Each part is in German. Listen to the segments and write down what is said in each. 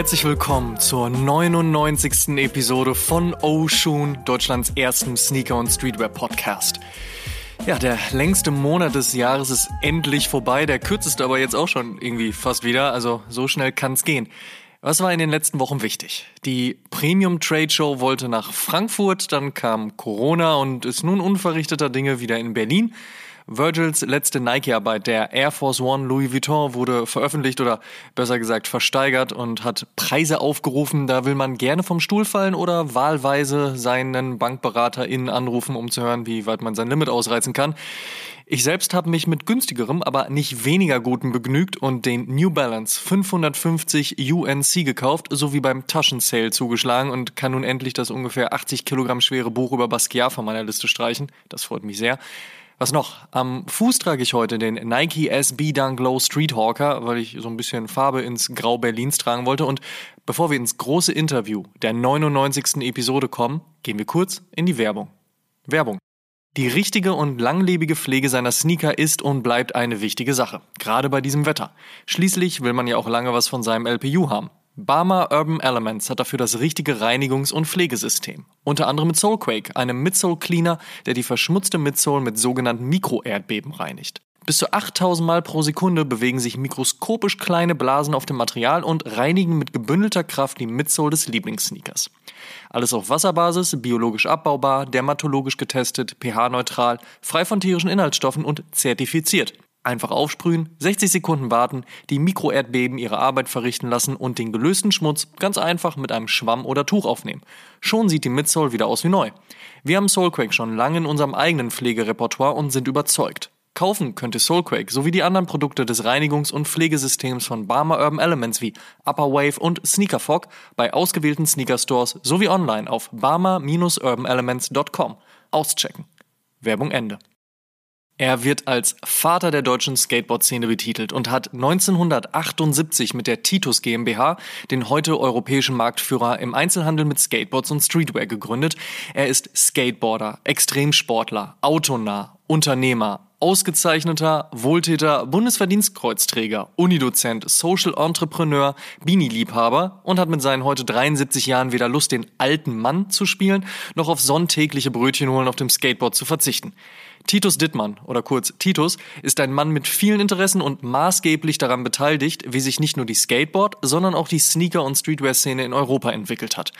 herzlich willkommen zur 99. Episode von Oshun, Deutschlands erstem Sneaker- und Streetwear-Podcast. Ja, der längste Monat des Jahres ist endlich vorbei, der kürzeste aber jetzt auch schon irgendwie fast wieder, also so schnell kann's gehen. Was war in den letzten Wochen wichtig? Die Premium Trade Show wollte nach Frankfurt, dann kam Corona und ist nun unverrichteter Dinge wieder in Berlin. Virgils letzte Nike-Arbeit, der Air Force One Louis Vuitton, wurde veröffentlicht oder besser gesagt versteigert und hat Preise aufgerufen. Da will man gerne vom Stuhl fallen oder wahlweise seinen BankberaterInnen anrufen, um zu hören, wie weit man sein Limit ausreizen kann. Ich selbst habe mich mit günstigerem, aber nicht weniger guten begnügt und den New Balance 550 UNC gekauft, sowie beim Taschensale zugeschlagen und kann nun endlich das ungefähr 80 Kilogramm schwere Buch über Basquiat von meiner Liste streichen. Das freut mich sehr. Was noch? Am Fuß trage ich heute den Nike SB Dunk Low Street Hawker, weil ich so ein bisschen Farbe ins Grau Berlins tragen wollte. Und bevor wir ins große Interview der 99. Episode kommen, gehen wir kurz in die Werbung. Werbung. Die richtige und langlebige Pflege seiner Sneaker ist und bleibt eine wichtige Sache, gerade bei diesem Wetter. Schließlich will man ja auch lange was von seinem LPU haben. Barmer Urban Elements hat dafür das richtige Reinigungs- und Pflegesystem. Unter anderem mit Soulquake, einem Midsole Cleaner, der die verschmutzte Midsole mit sogenannten Mikroerdbeben reinigt. Bis zu 8000 Mal pro Sekunde bewegen sich mikroskopisch kleine Blasen auf dem Material und reinigen mit gebündelter Kraft die Midsole des Lieblingssneakers. Alles auf Wasserbasis, biologisch abbaubar, dermatologisch getestet, pH-neutral, frei von tierischen Inhaltsstoffen und zertifiziert. Einfach aufsprühen, 60 Sekunden warten, die Mikroerdbeben ihre Arbeit verrichten lassen und den gelösten Schmutz ganz einfach mit einem Schwamm oder Tuch aufnehmen. Schon sieht die Midsole wieder aus wie neu. Wir haben Soulquake schon lange in unserem eigenen Pflegerepertoire und sind überzeugt. Kaufen könnte Soulquake sowie die anderen Produkte des Reinigungs- und Pflegesystems von Barmer Urban Elements wie Upper Wave und Sneaker Fog bei ausgewählten Sneaker Stores sowie online auf barmer-urbanelements.com. Auschecken. Werbung Ende. Er wird als Vater der deutschen Skateboard-Szene betitelt und hat 1978 mit der Titus GmbH den heute europäischen Marktführer im Einzelhandel mit Skateboards und Streetwear gegründet. Er ist Skateboarder, Extremsportler, autonah, Unternehmer, ausgezeichneter Wohltäter, Bundesverdienstkreuzträger, Unidozent, Social Entrepreneur, Bini-Liebhaber und hat mit seinen heute 73 Jahren weder Lust, den alten Mann zu spielen, noch auf sonntägliche Brötchen holen auf dem Skateboard zu verzichten. Titus Dittmann, oder kurz Titus, ist ein Mann mit vielen Interessen und maßgeblich daran beteiligt, wie sich nicht nur die Skateboard, sondern auch die Sneaker- und Streetwear-Szene in Europa entwickelt hat.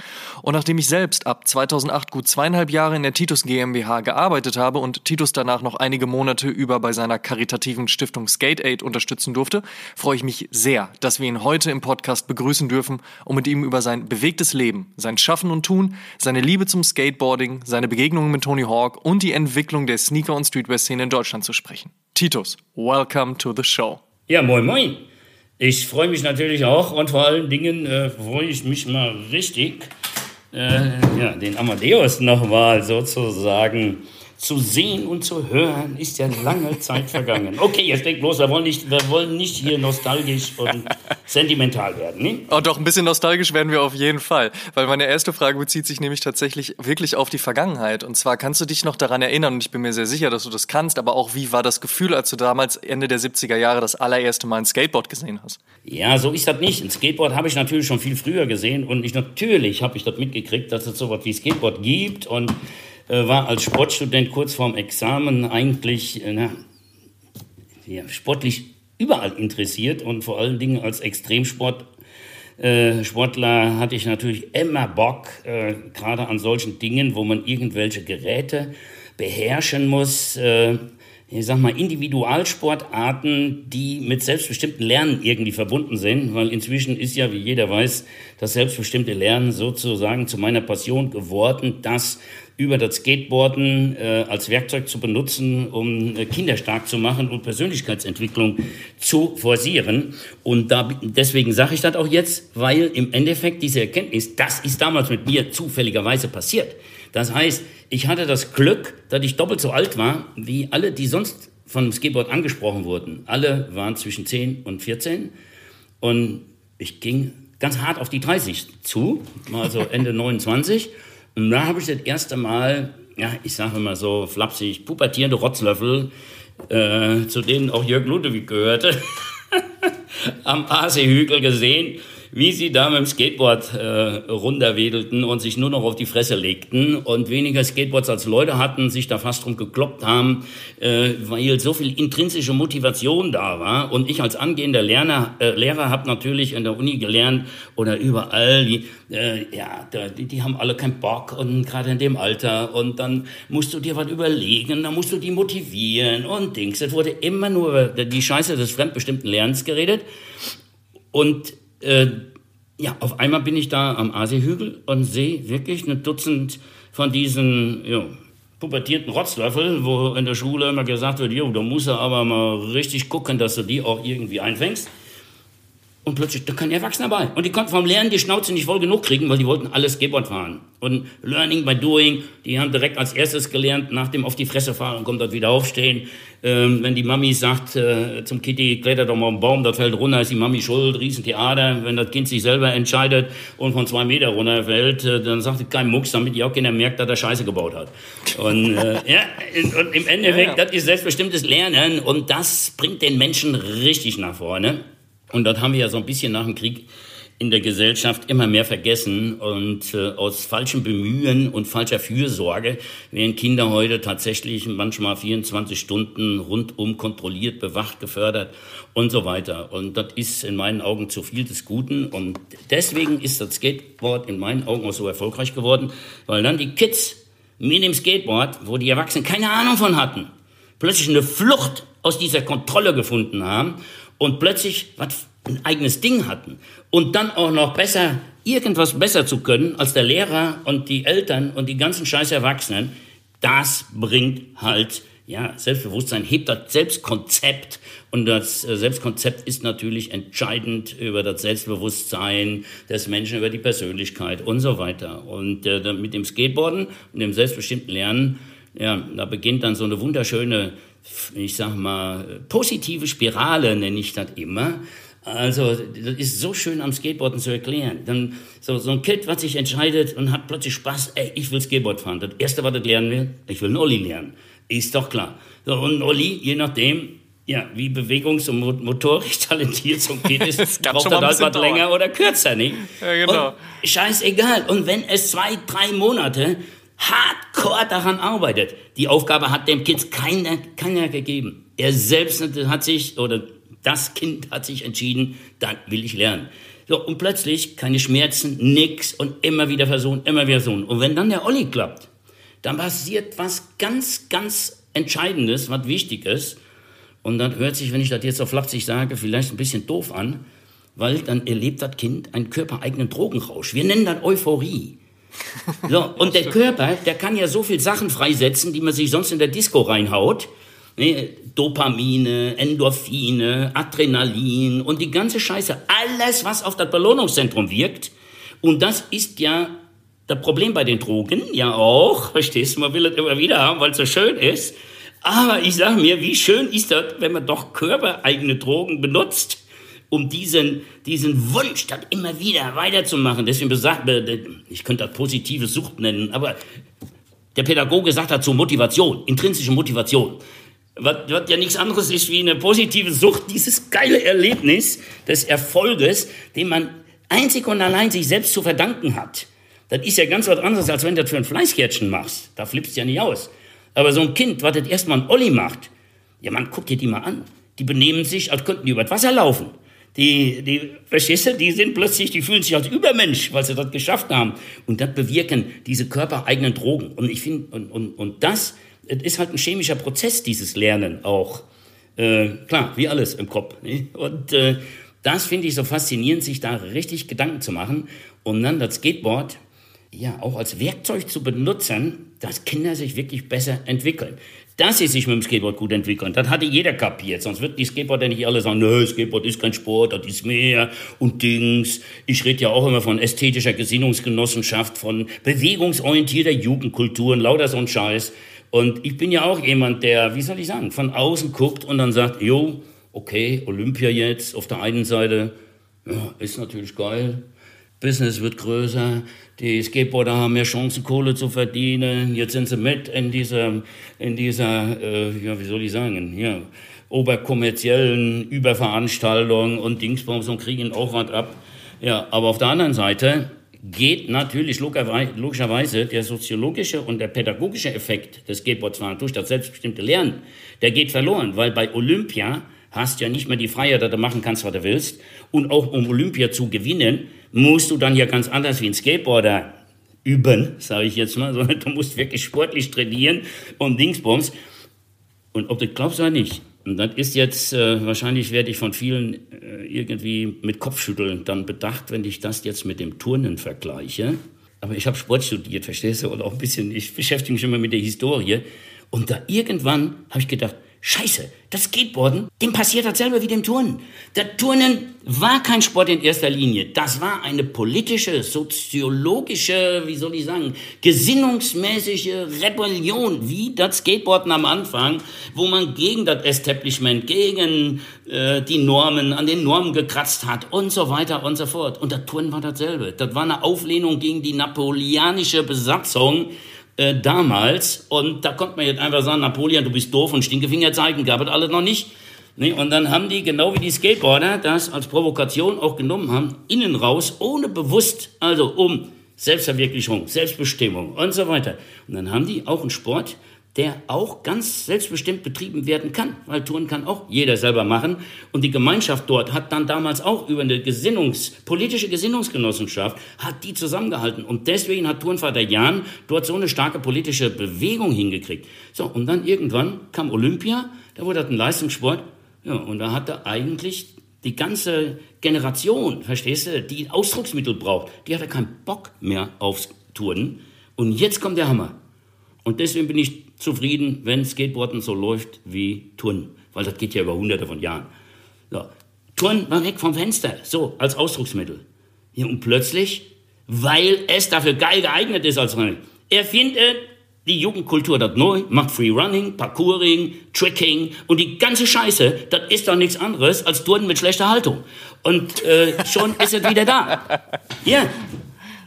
Und nachdem ich selbst ab 2008 gut zweieinhalb Jahre in der Titus GmbH gearbeitet habe und Titus danach noch einige Monate über bei seiner karitativen Stiftung Skate Aid unterstützen durfte, freue ich mich sehr, dass wir ihn heute im Podcast begrüßen dürfen, um mit ihm über sein bewegtes Leben, sein Schaffen und Tun, seine Liebe zum Skateboarding, seine Begegnungen mit Tony Hawk und die Entwicklung der Sneaker- Sneaker- und Streetwear-Szene in Deutschland zu sprechen. Titus, welcome to the show. Ja, moin, moin. Ich freue mich natürlich auch und vor allen Dingen äh, freue ich mich mal richtig, äh, ja, den Amadeus nochmal sozusagen zu sehen und zu hören, ist ja lange Zeit vergangen. Okay, jetzt denkt bloß, wir wollen nicht, wir wollen nicht hier nostalgisch und sentimental werden. Ne? Oh, doch, ein bisschen nostalgisch werden wir auf jeden Fall. Weil meine erste Frage bezieht sich nämlich tatsächlich wirklich auf die Vergangenheit. Und zwar kannst du dich noch daran erinnern, und ich bin mir sehr sicher, dass du das kannst, aber auch wie war das Gefühl, als du damals Ende der 70er Jahre das allererste Mal ein Skateboard gesehen hast? Ja, so ist das nicht. Ein Skateboard habe ich natürlich schon viel früher gesehen und ich, natürlich habe ich das mitgekriegt, dass es so was wie Skateboard gibt und war als Sportstudent kurz vorm Examen eigentlich äh, na, ja, sportlich überall interessiert und vor allen Dingen als Extremsport äh, Sportler hatte ich natürlich immer Bock, äh, gerade an solchen Dingen, wo man irgendwelche Geräte beherrschen muss. Äh, ich sag mal, Individualsportarten, die mit selbstbestimmten Lernen irgendwie verbunden sind, weil inzwischen ist ja, wie jeder weiß, das selbstbestimmte Lernen sozusagen zu meiner Passion geworden, das über das Skateboarden äh, als Werkzeug zu benutzen, um äh, Kinder stark zu machen und Persönlichkeitsentwicklung zu forcieren. Und da, deswegen sage ich das auch jetzt, weil im Endeffekt diese Erkenntnis, das ist damals mit mir zufälligerweise passiert. Das heißt, ich hatte das Glück, dass ich doppelt so alt war wie alle, die sonst von dem Skateboard angesprochen wurden. Alle waren zwischen 10 und 14 und ich ging ganz hart auf die 30 zu, also Ende 29 und da habe ich das erste Mal, ja, ich sage immer so flapsig, pubertierende Rotzlöffel, äh, zu denen auch Jörg Ludwig gehörte, am Aasehügel gesehen, wie sie da mit dem Skateboard äh, runterwedelten und sich nur noch auf die Fresse legten und weniger Skateboards als Leute hatten, sich da fast drum gekloppt haben, äh, weil so viel intrinsische Motivation da war. Und ich als angehender Lerner, äh, Lehrer habe natürlich in der Uni gelernt oder überall, die, äh, ja, die, die haben alle keinen Bock und gerade in dem Alter und dann musst du dir was überlegen, dann musst du die motivieren und Dings. Es wurde immer nur die Scheiße des fremdbestimmten Lernens geredet. Und äh, ja, auf einmal bin ich da am Aasihügel und sehe wirklich ein Dutzend von diesen ja, pubertierten Rotzlöffel, wo in der Schule immer gesagt wird, jo, da musst du aber mal richtig gucken, dass du die auch irgendwie einfängst. Und plötzlich, da kann Erwachsener bei. Und die konnten vom Lernen die Schnauze nicht voll genug kriegen, weil die wollten alles Skateboard fahren. Und Learning by Doing, die haben direkt als erstes gelernt, nach dem auf die Fresse fahren, kommt dort wieder aufstehen. Ähm, wenn die Mami sagt äh, zum Kitty, kletter doch mal einen Baum, das fällt runter, ist die Mami schuld, Riesentheater. Wenn das Kind sich selber entscheidet und von zwei Meter runterfällt, äh, dann sagt es kein Mucks, damit die auch keiner merkt, dass er Scheiße gebaut hat. Und, äh, ja, und im Endeffekt, ja, ja. das ist selbstbestimmtes Lernen und das bringt den Menschen richtig nach vorne. Und das haben wir ja so ein bisschen nach dem Krieg in der Gesellschaft immer mehr vergessen und äh, aus falschem Bemühen und falscher Fürsorge werden Kinder heute tatsächlich manchmal 24 Stunden rundum kontrolliert, bewacht, gefördert und so weiter. Und das ist in meinen Augen zu viel des Guten und deswegen ist das Skateboard in meinen Augen auch so erfolgreich geworden, weil dann die Kids mit dem Skateboard, wo die Erwachsenen keine Ahnung von hatten, plötzlich eine Flucht aus dieser Kontrolle gefunden haben und plötzlich was ein eigenes Ding hatten. Und dann auch noch besser irgendwas besser zu können als der Lehrer und die Eltern und die ganzen scheiß Erwachsenen, das bringt halt ja, Selbstbewusstsein, hebt das Selbstkonzept. Und das äh, Selbstkonzept ist natürlich entscheidend über das Selbstbewusstsein des Menschen, über die Persönlichkeit und so weiter. Und äh, mit dem Skateboarden und dem selbstbestimmten Lernen, ja, da beginnt dann so eine wunderschöne ich sag mal, positive Spirale nenne ich das immer. Also, das ist so schön am Skateboarden zu erklären. Dann so, so ein Kind, was sich entscheidet und hat plötzlich Spaß, ey, ich will Skateboard fahren. Das erste, was er lernen will, ich will einen Olli lernen. Ist doch klar. So, und ein Olli, je nachdem, ja, wie bewegungs- und motorisch talentiert so ein Kind ist, braucht er halt was länger oder kürzer, nicht? Ja, genau. Und scheißegal. Und wenn es zwei, drei Monate hardcore daran arbeitet. Die Aufgabe hat dem Kind keiner, keiner gegeben. Er selbst hat sich, oder das Kind hat sich entschieden, dann will ich lernen. So, und plötzlich keine Schmerzen, nix und immer wieder versuchen, immer wieder versuchen. Und wenn dann der Olli klappt, dann passiert was ganz, ganz Entscheidendes, was wichtig ist. Und dann hört sich, wenn ich das jetzt so flapsig sage, vielleicht ein bisschen doof an, weil dann erlebt das Kind einen körpereigenen Drogenrausch. Wir nennen das Euphorie. So, und der Körper, der kann ja so viel Sachen freisetzen, die man sich sonst in der Disco reinhaut. Ne? Dopamine, Endorphine, Adrenalin und die ganze Scheiße. Alles, was auf das Belohnungszentrum wirkt. Und das ist ja das Problem bei den Drogen, ja auch. Verstehst du, man will es immer wieder haben, weil es so schön ist. Aber ich sage mir, wie schön ist das, wenn man doch körpereigene Drogen benutzt um diesen, diesen Wunsch dann immer wieder weiterzumachen. Deswegen besagt, ich könnte das positive Sucht nennen, aber der Pädagoge sagt dazu Motivation, intrinsische Motivation. Was, was ja nichts anderes ist wie eine positive Sucht, dieses geile Erlebnis des Erfolges, den man einzig und allein sich selbst zu verdanken hat. Das ist ja ganz was anderes, als wenn du das für ein Fleißkärtchen machst. Da flippst du ja nicht aus. Aber so ein Kind, was das erstmal ein Olli macht, ja, man, guck dir die mal an. Die benehmen sich, als könnten die über das Wasser laufen. Die, die, verstehst du, die sind plötzlich, die fühlen sich als Übermensch, weil sie das geschafft haben. Und das bewirken diese körpereigenen Drogen. Und ich finde, und, und, und das, das ist halt ein chemischer Prozess, dieses Lernen auch. Äh, klar, wie alles im Kopf. Ne? Und äh, das finde ich so faszinierend, sich da richtig Gedanken zu machen. Und dann das Skateboard, ja, auch als Werkzeug zu benutzen, dass Kinder sich wirklich besser entwickeln dass sie sich mit dem Skateboard gut entwickeln. Das hatte jeder kapiert. Sonst wird die Skateboarder nicht alle sagen, nö, Skateboard ist kein Sport, das ist mehr und Dings. Ich rede ja auch immer von ästhetischer Gesinnungsgenossenschaft, von bewegungsorientierter Jugendkultur und lauter so ein Scheiß. Und ich bin ja auch jemand, der, wie soll ich sagen, von außen guckt und dann sagt, jo, okay, Olympia jetzt auf der einen Seite, ja, ist natürlich geil. Business wird größer, die Skateboarder haben mehr Chancen, Kohle zu verdienen. Jetzt sind sie mit in dieser, in dieser, äh, ja, wie soll ich sagen, ja, oberkommerziellen Überveranstaltung und Dingsbums und kriegen was ab. Ja, aber auf der anderen Seite geht natürlich logischerweise der soziologische und der pädagogische Effekt des Skateboardfahrens durch das selbstbestimmte Lernen, der geht verloren, weil bei Olympia hast ja nicht mehr die Freiheit, dass du machen kannst, was du willst. Und auch um Olympia zu gewinnen, musst du dann ja ganz anders wie ein Skateboarder üben, sage ich jetzt mal, sondern du musst wirklich sportlich trainieren und Dingsbums. Und ob du glaubst oder nicht, und das ist jetzt, äh, wahrscheinlich werde ich von vielen äh, irgendwie mit Kopfschütteln dann bedacht, wenn ich das jetzt mit dem Turnen vergleiche. Aber ich habe Sport studiert, verstehst du? Und auch ein bisschen, ich beschäftige mich immer mit der Historie. Und da irgendwann habe ich gedacht, Scheiße, das Skateboarden, dem passiert dasselbe wie dem Turnen. Der Turnen war kein Sport in erster Linie. Das war eine politische, soziologische, wie soll ich sagen, gesinnungsmäßige Rebellion, wie das Skateboarden am Anfang, wo man gegen das Establishment, gegen äh, die Normen, an den Normen gekratzt hat und so weiter und so fort. Und der Turnen war dasselbe. Das war eine Auflehnung gegen die napoleonische Besatzung äh, damals. Und da konnte man jetzt einfach sagen, Napoleon, du bist doof und Stinkefinger zeigen, gab es alles noch nicht. Nee, und dann haben die, genau wie die Skateboarder, das als Provokation auch genommen haben, innen raus, ohne bewusst, also um Selbstverwirklichung, Selbstbestimmung und so weiter. Und dann haben die auch einen Sport, der auch ganz selbstbestimmt betrieben werden kann, weil Touren kann auch jeder selber machen. Und die Gemeinschaft dort hat dann damals auch über eine Gesinnungs, politische Gesinnungsgenossenschaft, hat die zusammengehalten. Und deswegen hat Turnvater Jan dort so eine starke politische Bewegung hingekriegt. So, und dann irgendwann kam Olympia, da wurde das ein Leistungssport. Ja, und da hatte eigentlich die ganze Generation, verstehst du, die Ausdrucksmittel braucht, die hatte keinen Bock mehr aufs Touren. Und jetzt kommt der Hammer. Und deswegen bin ich zufrieden, wenn Skateboarden so läuft wie Turnen, weil das geht ja über hunderte von Jahren. So. Turnen war weg vom Fenster, so als Ausdrucksmittel. Ja, und plötzlich, weil es dafür geil geeignet ist als Running, erfindet die Jugendkultur das neu, macht Freerunning, Parkouring, Tricking und die ganze Scheiße, das ist doch nichts anderes als Turnen mit schlechter Haltung. Und äh, schon ist es wieder da. Ja,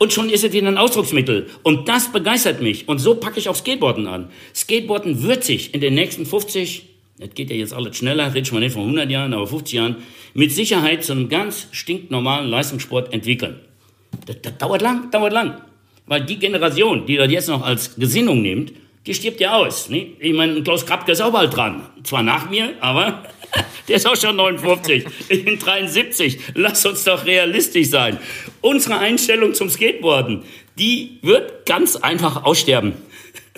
und schon ist es wieder ein Ausdrucksmittel. Und das begeistert mich. Und so packe ich auch Skateboarden an. Skateboarden wird sich in den nächsten 50, das geht ja jetzt alles schneller, rede ich mal nicht von 100 Jahren, aber 50 Jahren, mit Sicherheit zu einem ganz stinknormalen Leistungssport entwickeln. Das, das dauert lang, dauert lang. Weil die Generation, die das jetzt noch als Gesinnung nimmt, die stirbt ja aus. Ne? Ich meine, Klaus Krabke ist auch bald dran. Zwar nach mir, aber der ist auch schon 59. Ich bin 73. Lass uns doch realistisch sein. Unsere Einstellung zum Skateboarden, die wird ganz einfach aussterben.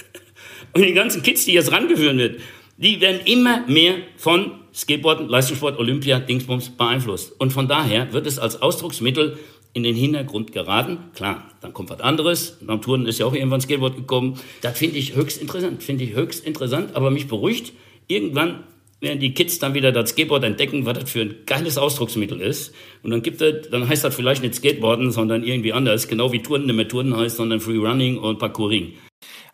Und die ganzen Kids, die jetzt rangeführt wird, die werden immer mehr von Skateboarden, Leistungssport, Olympia, Dingsbums beeinflusst. Und von daher wird es als Ausdrucksmittel in den Hintergrund geraten. Klar, dann kommt was anderes. Beim Touren ist ja auch irgendwann Skateboard gekommen. Das finde ich höchst interessant, finde ich höchst interessant, aber mich beruhigt. Irgendwann werden die Kids dann wieder das Skateboard entdecken, was das für ein geiles Ausdrucksmittel ist. Und dann gibt es, dann heißt das vielleicht nicht Skateboarden, sondern irgendwie anders. Genau wie Touren nicht mehr Touren heißt, sondern Freerunning und Parkouring.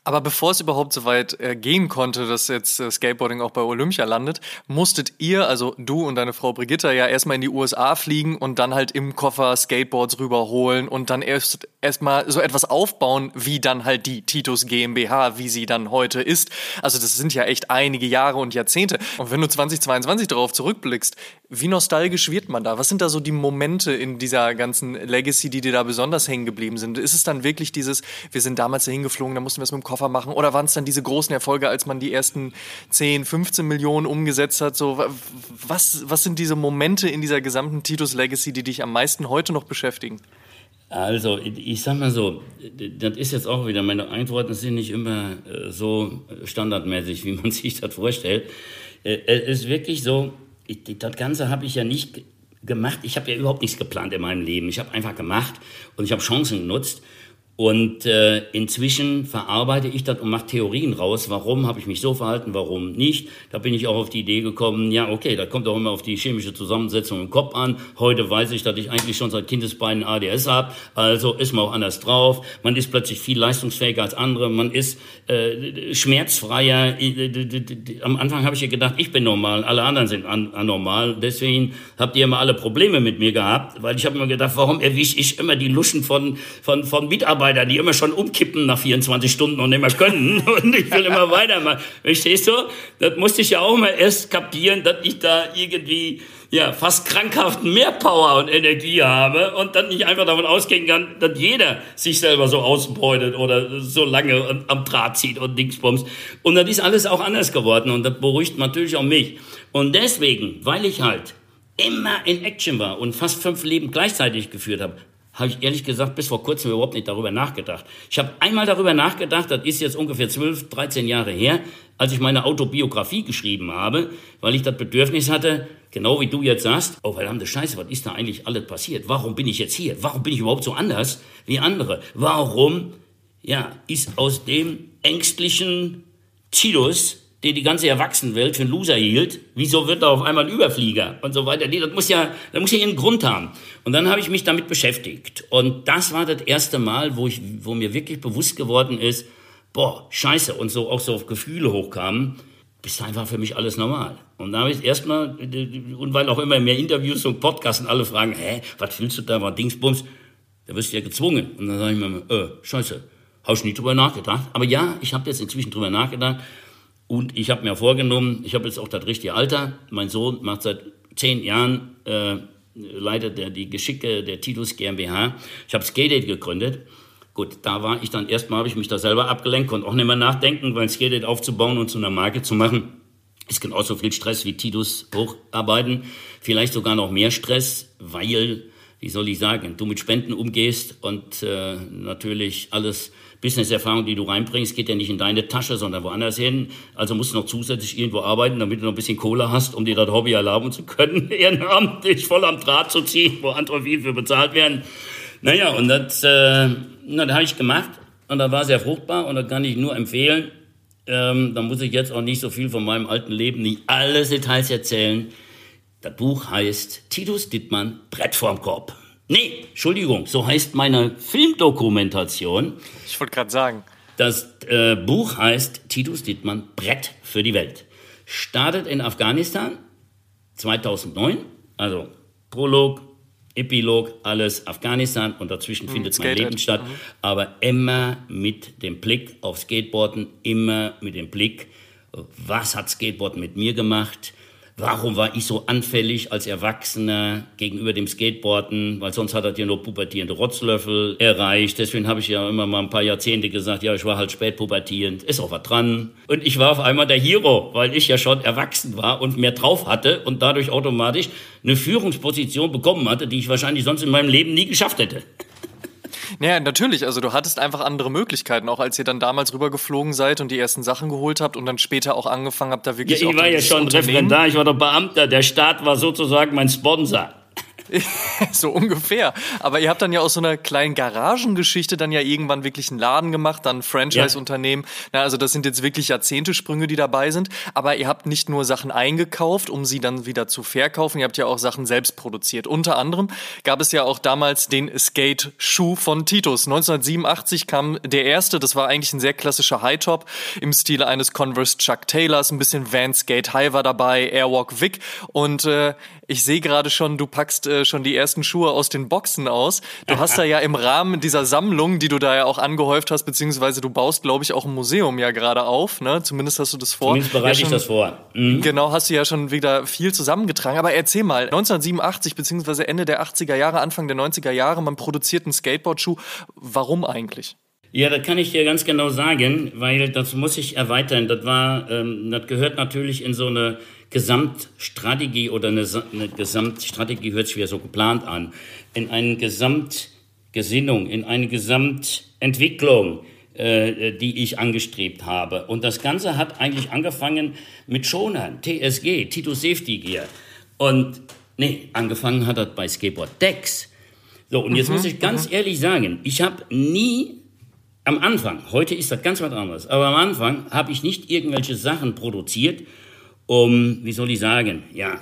Aber bevor es überhaupt so weit äh, gehen konnte, dass jetzt äh, Skateboarding auch bei Olympia landet, musstet ihr, also du und deine Frau Brigitta, ja erstmal in die USA fliegen und dann halt im Koffer Skateboards rüberholen und dann erst erstmal so etwas aufbauen, wie dann halt die Titus GmbH, wie sie dann heute ist. Also das sind ja echt einige Jahre und Jahrzehnte. Und wenn du 2022 darauf zurückblickst, wie nostalgisch wird man da? Was sind da so die Momente in dieser ganzen Legacy, die dir da besonders hängen geblieben sind? Ist es dann wirklich dieses, wir sind damals dahin geflogen, da mussten wir es mit dem Koffer machen? Oder waren es dann diese großen Erfolge, als man die ersten 10, 15 Millionen umgesetzt hat? So, was, was sind diese Momente in dieser gesamten Titus Legacy, die dich am meisten heute noch beschäftigen? Also, ich sag mal so, das ist jetzt auch wieder, meine Antworten sind nicht immer äh, so standardmäßig, wie man sich das vorstellt. Äh, es ist wirklich so, das Ganze habe ich ja nicht gemacht. Ich habe ja überhaupt nichts geplant in meinem Leben. Ich habe einfach gemacht und ich habe Chancen genutzt. Und äh, inzwischen verarbeite ich das und mache Theorien raus. Warum habe ich mich so verhalten, warum nicht? Da bin ich auch auf die Idee gekommen, ja, okay, da kommt auch immer auf die chemische Zusammensetzung im Kopf an. Heute weiß ich, dass ich eigentlich schon seit Kindesbeinen ADS habe. Also ist man auch anders drauf. Man ist plötzlich viel leistungsfähiger als andere. Man ist äh, schmerzfreier. Am Anfang habe ich ja gedacht, ich bin normal, alle anderen sind an anormal. Deswegen habt ihr immer alle Probleme mit mir gehabt, weil ich habe immer gedacht, warum erwische ich immer die Luschen von, von, von Mitarbeitern? Mitarbeiter, die immer schon umkippen nach 24 Stunden und nicht mehr können. Und ich will immer weitermachen. Verstehst du? Das musste ich ja auch mal erst kapieren, dass ich da irgendwie ja, fast krankhaften mehr Power und Energie habe und dann nicht einfach davon ausgehen kann, dass jeder sich selber so ausbeutet oder so lange am Draht zieht und Dingsbums. Und das ist alles auch anders geworden und das beruhigt natürlich auch mich. Und deswegen, weil ich halt immer in Action war und fast fünf Leben gleichzeitig geführt habe, habe ich ehrlich gesagt bis vor kurzem überhaupt nicht darüber nachgedacht. Ich habe einmal darüber nachgedacht, das ist jetzt ungefähr 12, 13 Jahre her, als ich meine Autobiografie geschrieben habe, weil ich das Bedürfnis hatte, genau wie du jetzt sagst, oh verdammte Scheiße, was ist da eigentlich alles passiert? Warum bin ich jetzt hier? Warum bin ich überhaupt so anders wie andere? Warum, ja, ist aus dem ängstlichen Titus der die ganze Erwachsenenwelt für einen Loser hielt, wieso wird er auf einmal ein Überflieger und so weiter? Nee, das muss ja, das muss ja ihren Grund haben. Und dann habe ich mich damit beschäftigt. Und das war das erste Mal, wo ich, wo mir wirklich bewusst geworden ist, boah, scheiße, und so auch so Gefühle hochkamen, bis dahin war für mich alles normal. Und da habe ich erstmal, und weil auch immer mehr Interviews und Podcasts und alle fragen, hä, was fühlst du da, war Dingsbums? Da wirst du ja gezwungen. Und dann sage ich mir, äh, scheiße, habe ich nie drüber nachgedacht. Aber ja, ich habe jetzt inzwischen drüber nachgedacht. Und ich habe mir vorgenommen, ich habe jetzt auch das richtige Alter. Mein Sohn macht seit zehn Jahren, äh, leitet der die Geschicke der Titus GmbH. Ich habe Skate gegründet. Gut, da war ich dann erstmal, habe ich mich da selber abgelenkt, konnte auch nicht mehr nachdenken, weil Skate aufzubauen und zu einer Marke zu machen, ist genauso viel Stress wie Titus hocharbeiten. Vielleicht sogar noch mehr Stress, weil, wie soll ich sagen, du mit Spenden umgehst und äh, natürlich alles Business-Erfahrung, die du reinbringst, geht ja nicht in deine Tasche, sondern woanders hin. Also musst du noch zusätzlich irgendwo arbeiten, damit du noch ein bisschen Kohle hast, um dir das Hobby erlauben zu können, ehrenamtlich voll am Draht zu ziehen, wo andere viel für bezahlt werden. Naja, und das, äh, na, das habe ich gemacht und das war sehr fruchtbar und das kann ich nur empfehlen. Ähm, da muss ich jetzt auch nicht so viel von meinem alten Leben, nicht alle Details erzählen. Das Buch heißt Titus Dittmann, Brett vorm Korb. Nee, Entschuldigung, so heißt meine Filmdokumentation. Ich wollte gerade sagen. Das äh, Buch heißt Titus Dittmann, Brett für die Welt. Startet in Afghanistan 2009, also Prolog, Epilog, alles Afghanistan und dazwischen mhm, findet mein Leben statt. Mhm. Aber immer mit dem Blick auf Skateboarden, immer mit dem Blick, was hat Skateboarden mit mir gemacht? Warum war ich so anfällig als Erwachsener gegenüber dem Skateboarden? Weil sonst hat er dir nur pubertierende Rotzlöffel erreicht. Deswegen habe ich ja immer mal ein paar Jahrzehnte gesagt, ja, ich war halt spät pubertierend. Ist auch was dran. Und ich war auf einmal der Hero, weil ich ja schon erwachsen war und mehr drauf hatte und dadurch automatisch eine Führungsposition bekommen hatte, die ich wahrscheinlich sonst in meinem Leben nie geschafft hätte. Naja, natürlich. Also du hattest einfach andere Möglichkeiten, auch als ihr dann damals rübergeflogen seid und die ersten Sachen geholt habt und dann später auch angefangen habt, da wirklich. Ja, ich war ja schon Referendar, ich war doch Beamter. Der Staat war sozusagen mein Sponsor. so ungefähr. Aber ihr habt dann ja aus so einer kleinen Garagengeschichte dann ja irgendwann wirklich einen Laden gemacht, dann Franchise-Unternehmen. Ja. also das sind jetzt wirklich Jahrzehntesprünge, die dabei sind. Aber ihr habt nicht nur Sachen eingekauft, um sie dann wieder zu verkaufen. Ihr habt ja auch Sachen selbst produziert. Unter anderem gab es ja auch damals den Skate-Schuh von Titus. 1987 kam der erste. Das war eigentlich ein sehr klassischer High-Top im Stile eines Converse Chuck Taylors. Ein bisschen Van Skate High war dabei, Airwalk Vic. Und äh, ich sehe gerade schon, du packst äh, schon die ersten Schuhe aus den Boxen aus. Du hast da ja im Rahmen dieser Sammlung, die du da ja auch angehäuft hast, beziehungsweise du baust, glaube ich, auch ein Museum ja gerade auf. Ne? Zumindest hast du das vor. Zumindest bereite ja ich das vor. Mhm. Genau, hast du ja schon wieder viel zusammengetragen. Aber erzähl mal, 1987 beziehungsweise Ende der 80er Jahre, Anfang der 90er Jahre, man produziert einen Skateboard-Schuh. Warum eigentlich? Ja, das kann ich dir ganz genau sagen, weil das muss ich erweitern. Das war, ähm, das gehört natürlich in so eine Gesamtstrategie oder eine, eine Gesamtstrategie hört sich wieder so geplant an, in eine Gesamtgesinnung, in eine Gesamtentwicklung, äh, die ich angestrebt habe. Und das Ganze hat eigentlich angefangen mit Schonern, TSG, Tito Safety Gear. Und nee, angefangen hat das bei Skateboard Decks. So, und jetzt mhm, muss ich ganz mhm. ehrlich sagen, ich habe nie am Anfang, heute ist das ganz was anderes, aber am Anfang habe ich nicht irgendwelche Sachen produziert, um, wie soll ich sagen, ja,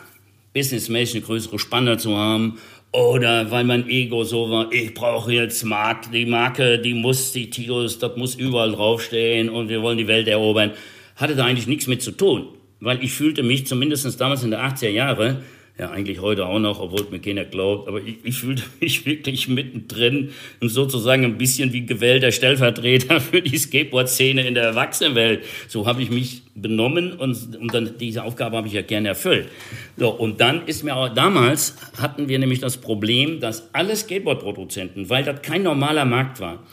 businessmäßig eine größere Spanne zu haben oder weil mein Ego so war, ich brauche jetzt Mark, die Marke, die muss, die Titus, das muss überall draufstehen und wir wollen die Welt erobern, hatte da eigentlich nichts mit zu tun, weil ich fühlte mich zumindest damals in der 80er Jahre ja eigentlich heute auch noch, obwohl mir keiner glaubt, aber ich, ich fühlte mich wirklich mittendrin und sozusagen ein bisschen wie gewählter Stellvertreter für die Skateboard-Szene in der Erwachsenenwelt. So habe ich mich benommen und, und dann diese Aufgabe habe ich ja gerne erfüllt. So, und dann ist mir auch, damals hatten wir nämlich das Problem, dass alle Skateboard-Produzenten, weil das kein normaler Markt war,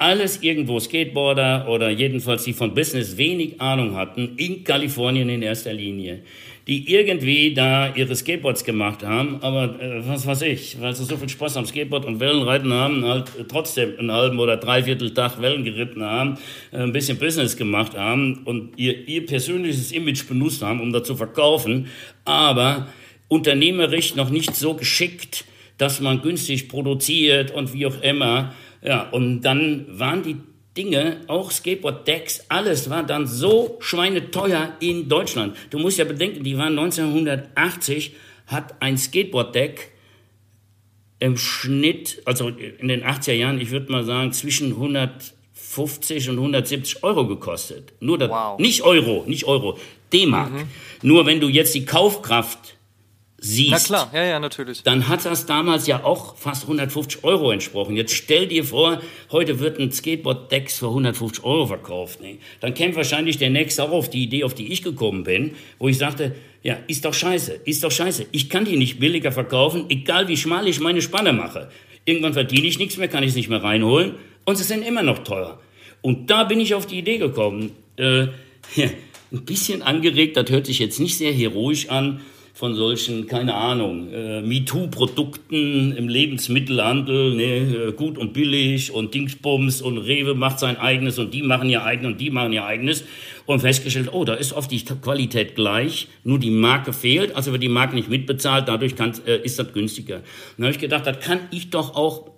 alles irgendwo Skateboarder oder jedenfalls die von Business wenig Ahnung hatten, in Kalifornien in erster Linie, die irgendwie da ihre Skateboards gemacht haben, aber äh, was weiß ich, weil sie so viel Spaß am Skateboard und Wellenreiten haben, halt trotzdem einen halben oder dreiviertel Tag Wellen geritten haben, äh, ein bisschen Business gemacht haben und ihr, ihr persönliches Image benutzt haben, um da zu verkaufen, aber unternehmerisch noch nicht so geschickt, dass man günstig produziert und wie auch immer. Ja, und dann waren die Dinge, auch Skateboard-Decks, alles war dann so schweineteuer in Deutschland. Du musst ja bedenken, die waren 1980, hat ein Skateboard-Deck im Schnitt, also in den 80er Jahren, ich würde mal sagen, zwischen 150 und 170 Euro gekostet. Nur das, wow. nicht Euro, nicht Euro, D-Mark. Mhm. Nur wenn du jetzt die Kaufkraft siehst, Na klar, ja, ja, natürlich. dann hat das damals ja auch fast 150 Euro entsprochen. Jetzt stell dir vor, heute wird ein Skateboard-Decks für 150 Euro verkauft. Ne? Dann käme wahrscheinlich der Nächste auch auf die Idee, auf die ich gekommen bin, wo ich sagte, ja, ist doch scheiße, ist doch scheiße. Ich kann die nicht billiger verkaufen, egal wie schmal ich meine Spanne mache. Irgendwann verdiene ich nichts mehr, kann ich es nicht mehr reinholen und sie sind immer noch teuer. Und da bin ich auf die Idee gekommen, äh, ja, ein bisschen angeregt, das hört sich jetzt nicht sehr heroisch an, von solchen, keine Ahnung, äh, MeToo-Produkten im Lebensmittelhandel, ne, äh, gut und billig und Dingsbums und Rewe macht sein eigenes und die machen ihr eigenes und die machen ihr eigenes und festgestellt, oh, da ist oft die Qualität gleich, nur die Marke fehlt, also wird die Marke nicht mitbezahlt, dadurch äh, ist das günstiger. Dann habe ich gedacht, das kann ich doch auch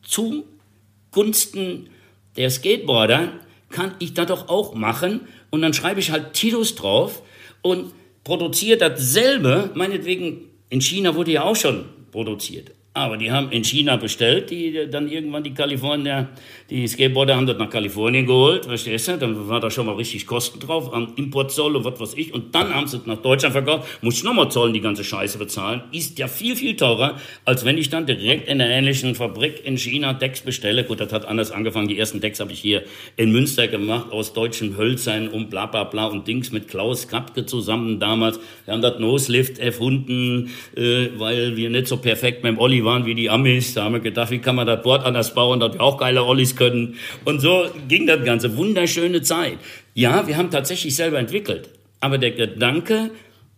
zugunsten der Skateboarder, kann ich das doch auch machen und dann schreibe ich halt Titus drauf und produziert dasselbe, meinetwegen, in China wurde ja auch schon produziert. Aber die haben in China bestellt, die dann irgendwann die Kalifornier, die Skateboarder haben das nach Kalifornien geholt, verstehst du? Dann war da schon mal richtig Kosten drauf, am Importzoll und was weiß ich. Und dann haben sie es nach Deutschland verkauft, muss ich nochmal Zoll die ganze Scheiße bezahlen. Ist ja viel, viel teurer, als wenn ich dann direkt in einer ähnlichen Fabrik in China Decks bestelle. Gut, das hat anders angefangen. Die ersten Decks habe ich hier in Münster gemacht, aus deutschen Hölzern und bla bla bla und Dings mit Klaus Kapke zusammen damals. Wir haben das Noselift erfunden, äh, weil wir nicht so perfekt mit dem Olli waren wie die Amis. Da haben wir gedacht, wie kann man das Board anders bauen, dass wir auch geile Ollis können. Und so ging das Ganze. Wunderschöne Zeit. Ja, wir haben tatsächlich selber entwickelt. Aber der Gedanke,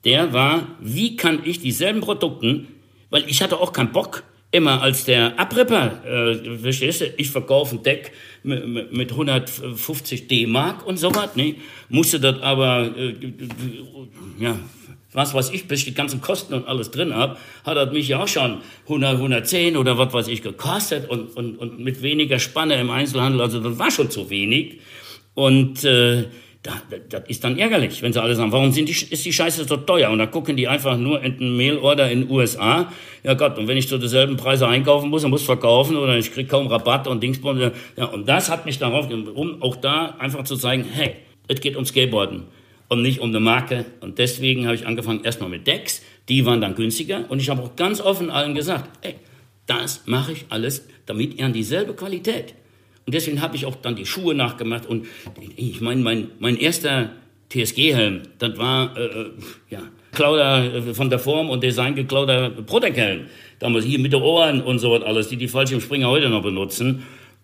der war, wie kann ich dieselben Produkten, weil ich hatte auch keinen Bock, immer als der Abripper, äh, verstehst du, ich verkaufe ein Deck mit, mit 150 D-Mark und sowas, ne? Musste das aber, äh, ja, was weiß ich, bis ich die ganzen Kosten und alles drin habe, hat das mich ja auch schon 100, 110 oder was weiß ich gekostet und, und, und mit weniger Spanne im Einzelhandel, also das war schon zu wenig. Und äh, da, das ist dann ärgerlich, wenn sie alle sagen, warum sind die, ist die Scheiße so teuer? Und dann gucken die einfach nur in den Mailorder in den USA. Ja Gott, und wenn ich zu derselben Preise einkaufen muss, dann muss verkaufen oder ich krieg kaum Rabatt und Dingsbums. Ja, und das hat mich darauf, um auch da einfach zu zeigen, hey, es geht um Skateboarden und nicht um eine Marke. Und deswegen habe ich angefangen erstmal mit Decks. Die waren dann günstiger. Und ich habe auch ganz offen allen gesagt, ey, das mache ich alles, damit ihr an dieselbe Qualität. Und deswegen habe ich auch dann die Schuhe nachgemacht. Und ich meine, mein, mein erster TSG-Helm, das war, äh, äh, ja, Claudia äh, von der Form und Design geklauter Protec-Helm. Damals hier mit den Ohren und so was alles, die die Fallschirmspringer heute noch benutzen.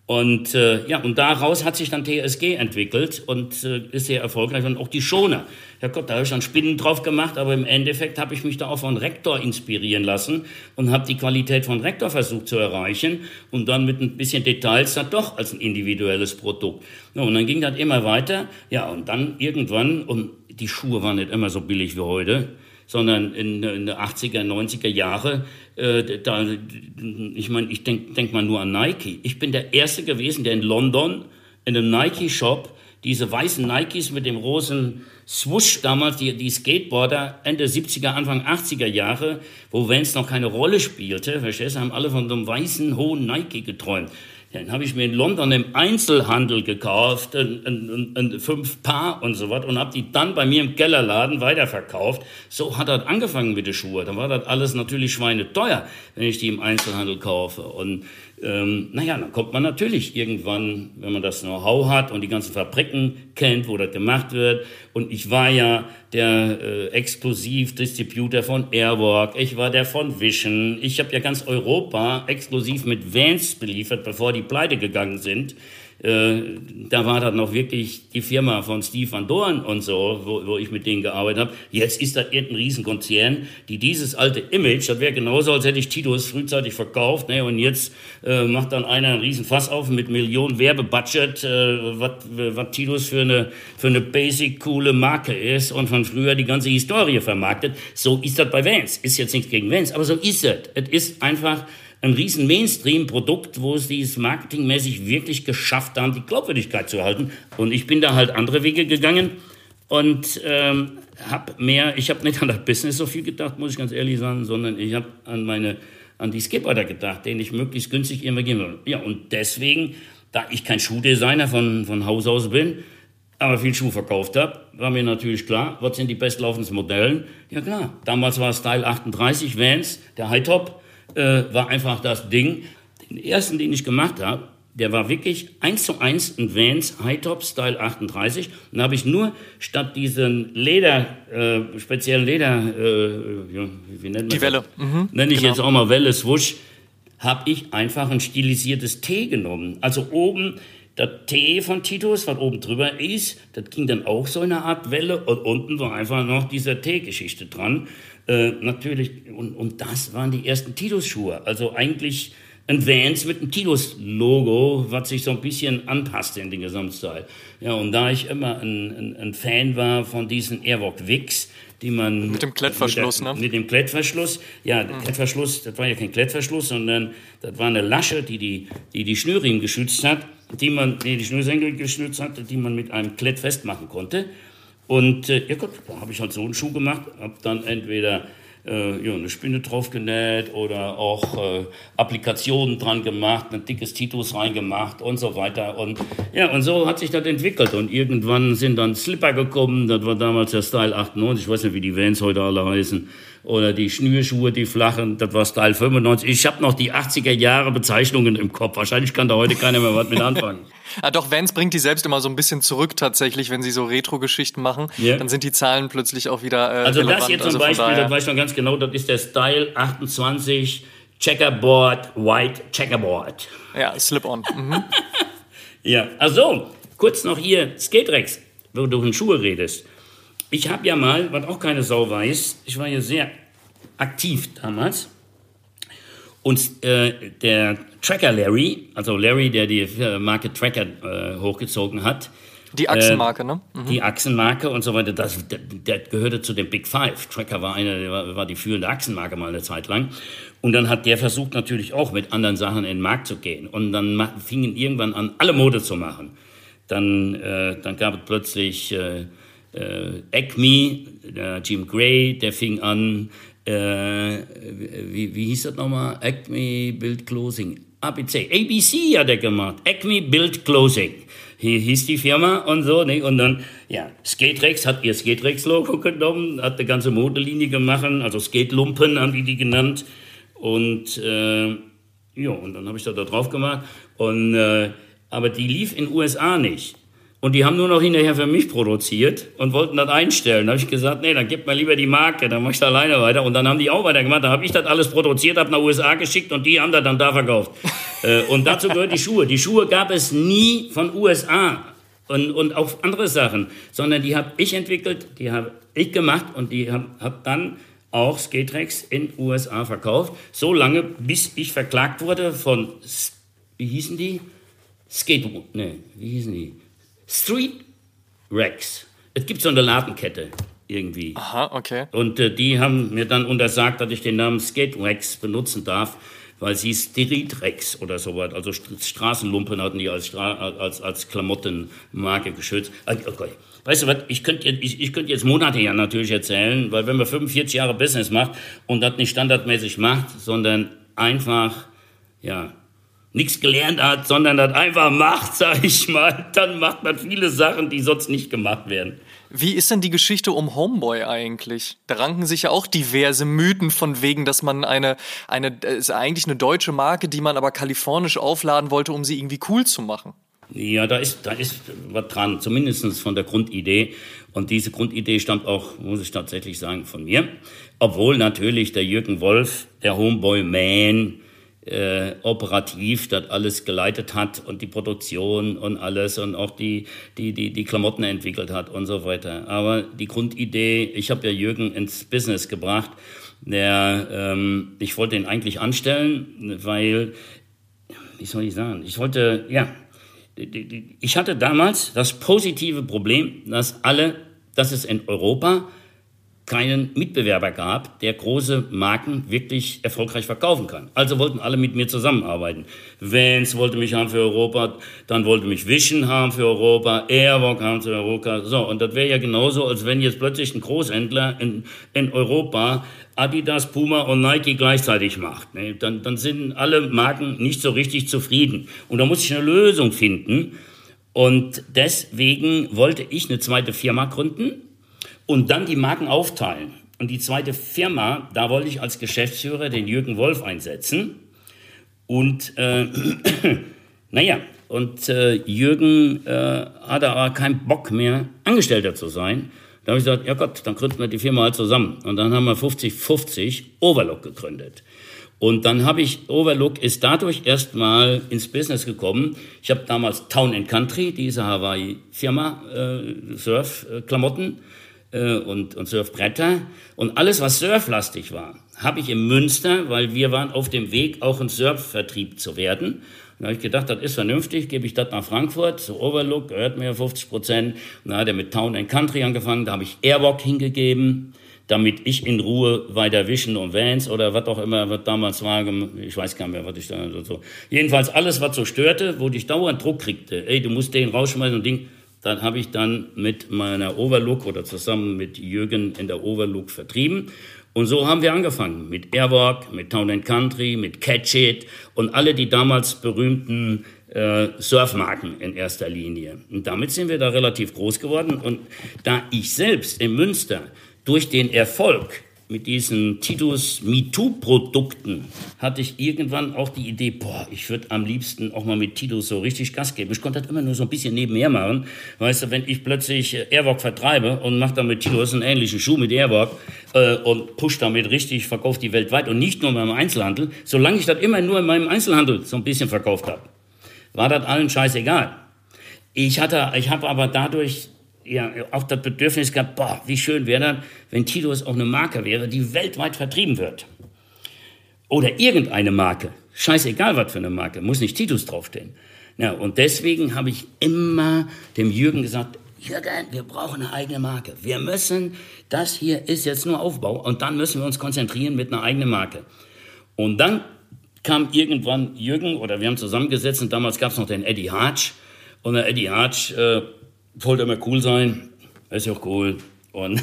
Und äh, ja, und daraus hat sich dann TSG entwickelt und äh, ist sehr erfolgreich und auch die Schoner. Ja Gott, da habe ich dann Spinnen drauf gemacht, aber im Endeffekt habe ich mich da auch von Rektor inspirieren lassen und habe die Qualität von Rektor versucht zu erreichen und dann mit ein bisschen Details dann doch als ein individuelles Produkt. Ja, und dann ging das immer weiter. Ja, und dann irgendwann, und die Schuhe waren nicht immer so billig wie heute, sondern in, in den 80er, 90er Jahre, äh, da, ich meine, ich denke denk mal nur an Nike. Ich bin der Erste gewesen, der in London in einem Nike-Shop diese weißen Nikes mit dem rosen Swoosh damals, die, die Skateboarder Ende 70er, Anfang 80er Jahre, wo Vans noch keine Rolle spielte, verstehst du, haben alle von einem weißen, hohen Nike geträumt. Den habe ich mir in London im Einzelhandel gekauft, ein, ein, ein, fünf Paar und so was, und habe die dann bei mir im Kellerladen weiterverkauft. So hat das angefangen mit den Schuhen. Da war das alles natürlich schweineteuer, wenn ich die im Einzelhandel kaufe. Und ähm, naja, dann kommt man natürlich irgendwann, wenn man das Know-how hat und die ganzen Fabriken kennt, wo das gemacht wird. Und ich war ja der äh, Exklusiv-Distributor von Airwalk, ich war der von Vision. Ich habe ja ganz Europa exklusiv mit Vans beliefert, bevor die pleite gegangen sind. Äh, da war das noch wirklich die Firma von Steve Van Dorn und so, wo, wo ich mit denen gearbeitet habe. Jetzt ist das irgendein Riesenkonzern, die dieses alte Image, das wäre genauso, als hätte ich Titus frühzeitig verkauft, ne, und jetzt äh, macht dann einer einen Riesenfass auf mit Millionen Werbebudget, äh, was Titus für eine, für eine basic coole Marke ist und von früher die ganze Historie vermarktet. So ist das bei Vans. Ist jetzt nichts gegen Vans, aber so ist es. Es ist einfach ein riesen Mainstream-Produkt, wo sie es marketingmäßig wirklich geschafft haben, die Glaubwürdigkeit zu erhalten. Und ich bin da halt andere Wege gegangen und ähm, habe mehr, ich habe nicht an das Business so viel gedacht, muss ich ganz ehrlich sagen, sondern ich habe an meine, an die Skateboarder gedacht, denen ich möglichst günstig immer geben will. Ja, und deswegen, da ich kein Schuhdesigner von, von Haus aus bin, aber viel Schuh verkauft habe, war mir natürlich klar, was sind die bestlaufendsten Modellen? Ja klar, damals war Style 38 Vans, der High Top, äh, war einfach das Ding. Den ersten, den ich gemacht habe, der war wirklich eins zu eins ein Vans High Top Style 38. Und da habe ich nur statt diesen Leder, äh, speziellen Leder, äh, wie nennt man Die Welle. Mhm, Nenne ich genau. jetzt auch mal Welle Swoosh, habe ich einfach ein stilisiertes T genommen. Also oben das T von Titus, was oben drüber ist, das ging dann auch so in eine Art Welle und unten war einfach noch diese T-Geschichte dran. Äh, natürlich, und, und das waren die ersten Titus-Schuhe. Also eigentlich ein Vans mit einem Titus-Logo, was sich so ein bisschen anpasste in den Gesamtstyle. Ja, und da ich immer ein, ein, ein Fan war von diesen Airwalk Wicks, die man... Mit dem Klettverschluss, mit der, ne? Mit dem Klettverschluss. Ja, mhm. Klettverschluss, das war ja kein Klettverschluss, sondern das war eine Lasche, die die, die, die Schnürriemen geschützt hat, die man, nee, die Schnürsenkel geschützt hat, die man mit einem Klett festmachen konnte. Und äh, ja da habe ich halt so einen Schuh gemacht, habe dann entweder äh, ja, eine Spinne drauf genäht oder auch äh, Applikationen dran gemacht, ein dickes Titus reingemacht und so weiter. Und ja, und so hat sich das entwickelt. Und irgendwann sind dann Slipper gekommen, das war damals der Style 98, ich weiß nicht, wie die Vans heute alle heißen oder die Schnürschuhe, die flachen, das war Style 95. Ich habe noch die 80er Jahre Bezeichnungen im Kopf. Wahrscheinlich kann da heute keiner mehr was mit anfangen. ah, doch, Vans bringt die selbst immer so ein bisschen zurück tatsächlich, wenn sie so Retro-Geschichten machen. Yeah. Dann sind die Zahlen plötzlich auch wieder äh, Also relevant. das hier zum also Beispiel, das weiß ich noch ganz genau, das ist der Style 28 Checkerboard White Checkerboard. Ja, Slip-on. Mhm. ja, also kurz noch hier Skaterex, wo du von Schuhe redest. Ich habe ja mal, was auch keine Sau weiß, ich war ja sehr aktiv damals. Und äh, der Tracker Larry, also Larry, der die Marke Tracker äh, hochgezogen hat. Die Achsenmarke, äh, ne? Mhm. Die Achsenmarke und so weiter, das, der, der, gehörte zu den Big Five. Tracker war, eine, war, war die führende Achsenmarke mal eine Zeit lang. Und dann hat der versucht natürlich auch mit anderen Sachen in den Markt zu gehen. Und dann fingen irgendwann an, alle Mode zu machen. Dann, äh, dann gab es plötzlich äh, äh, Acme, der Jim Gray, der fing an, äh, wie, wie hieß das nochmal? Acme Build Closing. ABC, ABC hat er gemacht. Acme Build Closing. Hier hieß die Firma und so, ne? Und dann, ja, Skaterex hat ihr Skaterex-Logo genommen, hat eine ganze Modelinie gemacht, also Skate-Lumpen haben die die genannt. Und, äh, ja, und dann habe ich da drauf gemacht. Und, äh, aber die lief in USA nicht. Und die haben nur noch hinterher für mich produziert und wollten das einstellen. Da habe ich gesagt, nee, dann gib mir lieber die Marke, dann mach ich da alleine weiter. Und dann haben die auch weitergemacht. Da habe ich das alles produziert, habe nach USA geschickt und die haben das dann da verkauft. Äh, und dazu gehört die Schuhe. Die Schuhe gab es nie von USA und, und auch andere Sachen, sondern die habe ich entwickelt, die habe ich gemacht und die habe hab dann auch Skaterex in USA verkauft. So lange, bis ich verklagt wurde von, wie hießen die? Skateboard, ne, wie hießen die? Street Rex. Es gibt so eine Ladenkette irgendwie. Aha, okay. Und äh, die haben mir dann untersagt, dass ich den Namen Skate Rex benutzen darf, weil sie Street Rex oder sowas, also Straßenlumpen hatten die als, Stra als, als Klamottenmarke geschützt. Ah, okay. Weißt du was, ich könnte ich, ich könnt jetzt Monate ja natürlich erzählen, weil wenn man 45 Jahre Business macht und das nicht standardmäßig macht, sondern einfach, ja, nichts gelernt hat, sondern das einfach macht, sag ich mal, dann macht man viele Sachen, die sonst nicht gemacht werden. Wie ist denn die Geschichte um Homeboy eigentlich? Da ranken sich ja auch diverse Mythen von wegen, dass man eine, eine, ist eigentlich eine deutsche Marke, die man aber kalifornisch aufladen wollte, um sie irgendwie cool zu machen. Ja, da ist, da ist was dran, zumindest von der Grundidee. Und diese Grundidee stammt auch, muss ich tatsächlich sagen, von mir. Obwohl natürlich der Jürgen Wolf, der Homeboy Man, äh, operativ das alles geleitet hat und die Produktion und alles und auch die, die, die, die Klamotten entwickelt hat und so weiter. Aber die Grundidee, ich habe ja Jürgen ins Business gebracht, der, ähm, ich wollte ihn eigentlich anstellen, weil, wie soll ich sagen, ich wollte, ja, ich hatte damals das positive Problem, dass alle, dass es in Europa keinen Mitbewerber gab, der große Marken wirklich erfolgreich verkaufen kann. Also wollten alle mit mir zusammenarbeiten. Vans wollte mich haben für Europa, dann wollte mich Vision haben für Europa, Airwalk haben für Europa. So, und das wäre ja genauso, als wenn jetzt plötzlich ein Großhändler in, in Europa Adidas, Puma und Nike gleichzeitig macht. Ne? Dann, dann sind alle Marken nicht so richtig zufrieden. Und da muss ich eine Lösung finden. Und deswegen wollte ich eine zweite Firma gründen, und dann die Marken aufteilen. Und die zweite Firma, da wollte ich als Geschäftsführer den Jürgen Wolf einsetzen. Und äh, naja, und äh, Jürgen äh, hatte aber keinen Bock mehr, Angestellter zu sein. Da habe ich gesagt, ja Gott, dann gründen wir die Firma halt zusammen. Und dann haben wir 50-50 Overlook gegründet. Und dann habe ich, Overlook ist dadurch erstmal ins Business gekommen. Ich habe damals Town Country, diese Hawaii-Firma, äh, Surf-Klamotten, äh, und, und Surfbretter. Und alles, was surflastig war, habe ich in Münster, weil wir waren auf dem Weg, auch ein Surfvertrieb zu werden. Da habe ich gedacht, das ist vernünftig, gebe ich das nach Frankfurt, zu Overlook, gehört mir 50 Prozent. Und da hat er mit Town and Country angefangen, da habe ich Airwalk hingegeben, damit ich in Ruhe weiter Vision und Vans oder was auch immer, was damals war, ich weiß gar nicht mehr, was ich da so. Jedenfalls alles, was so störte, wo ich dauernd Druck kriegte, ey, du musst den rausschmeißen und Ding, dann habe ich dann mit meiner Overlook oder zusammen mit Jürgen in der Overlook vertrieben. Und so haben wir angefangen mit Airwalk, mit Town and Country, mit Catch It und alle die damals berühmten äh, Surfmarken in erster Linie. Und damit sind wir da relativ groß geworden. Und da ich selbst in Münster durch den Erfolg mit diesen Titus MeToo-Produkten hatte ich irgendwann auch die Idee, boah, ich würde am liebsten auch mal mit Titus so richtig Gas geben. Ich konnte das immer nur so ein bisschen nebenher machen. Weißt du, wenn ich plötzlich äh, Airwalk vertreibe und mache dann mit Titus einen ähnlichen Schuh mit Airwalk äh, und push damit richtig, verkaufe die weltweit und nicht nur in meinem Einzelhandel, solange ich das immer nur in meinem Einzelhandel so ein bisschen verkauft habe, war das allen scheißegal. Ich ich habe aber dadurch ja, auch das Bedürfnis gehabt, boah, wie schön wäre das, wenn Titus auch eine Marke wäre, die weltweit vertrieben wird. Oder irgendeine Marke. Scheißegal, was für eine Marke. Muss nicht Titus draufstehen. Ja, und deswegen habe ich immer dem Jürgen gesagt, Jürgen, wir brauchen eine eigene Marke. Wir müssen, das hier ist jetzt nur Aufbau und dann müssen wir uns konzentrieren mit einer eigenen Marke. Und dann kam irgendwann Jürgen oder wir haben zusammengesetzt und damals gab es noch den Eddie Hartsch. Und der Eddie Hartsch äh, wollte immer cool sein, ist ja auch cool. Und,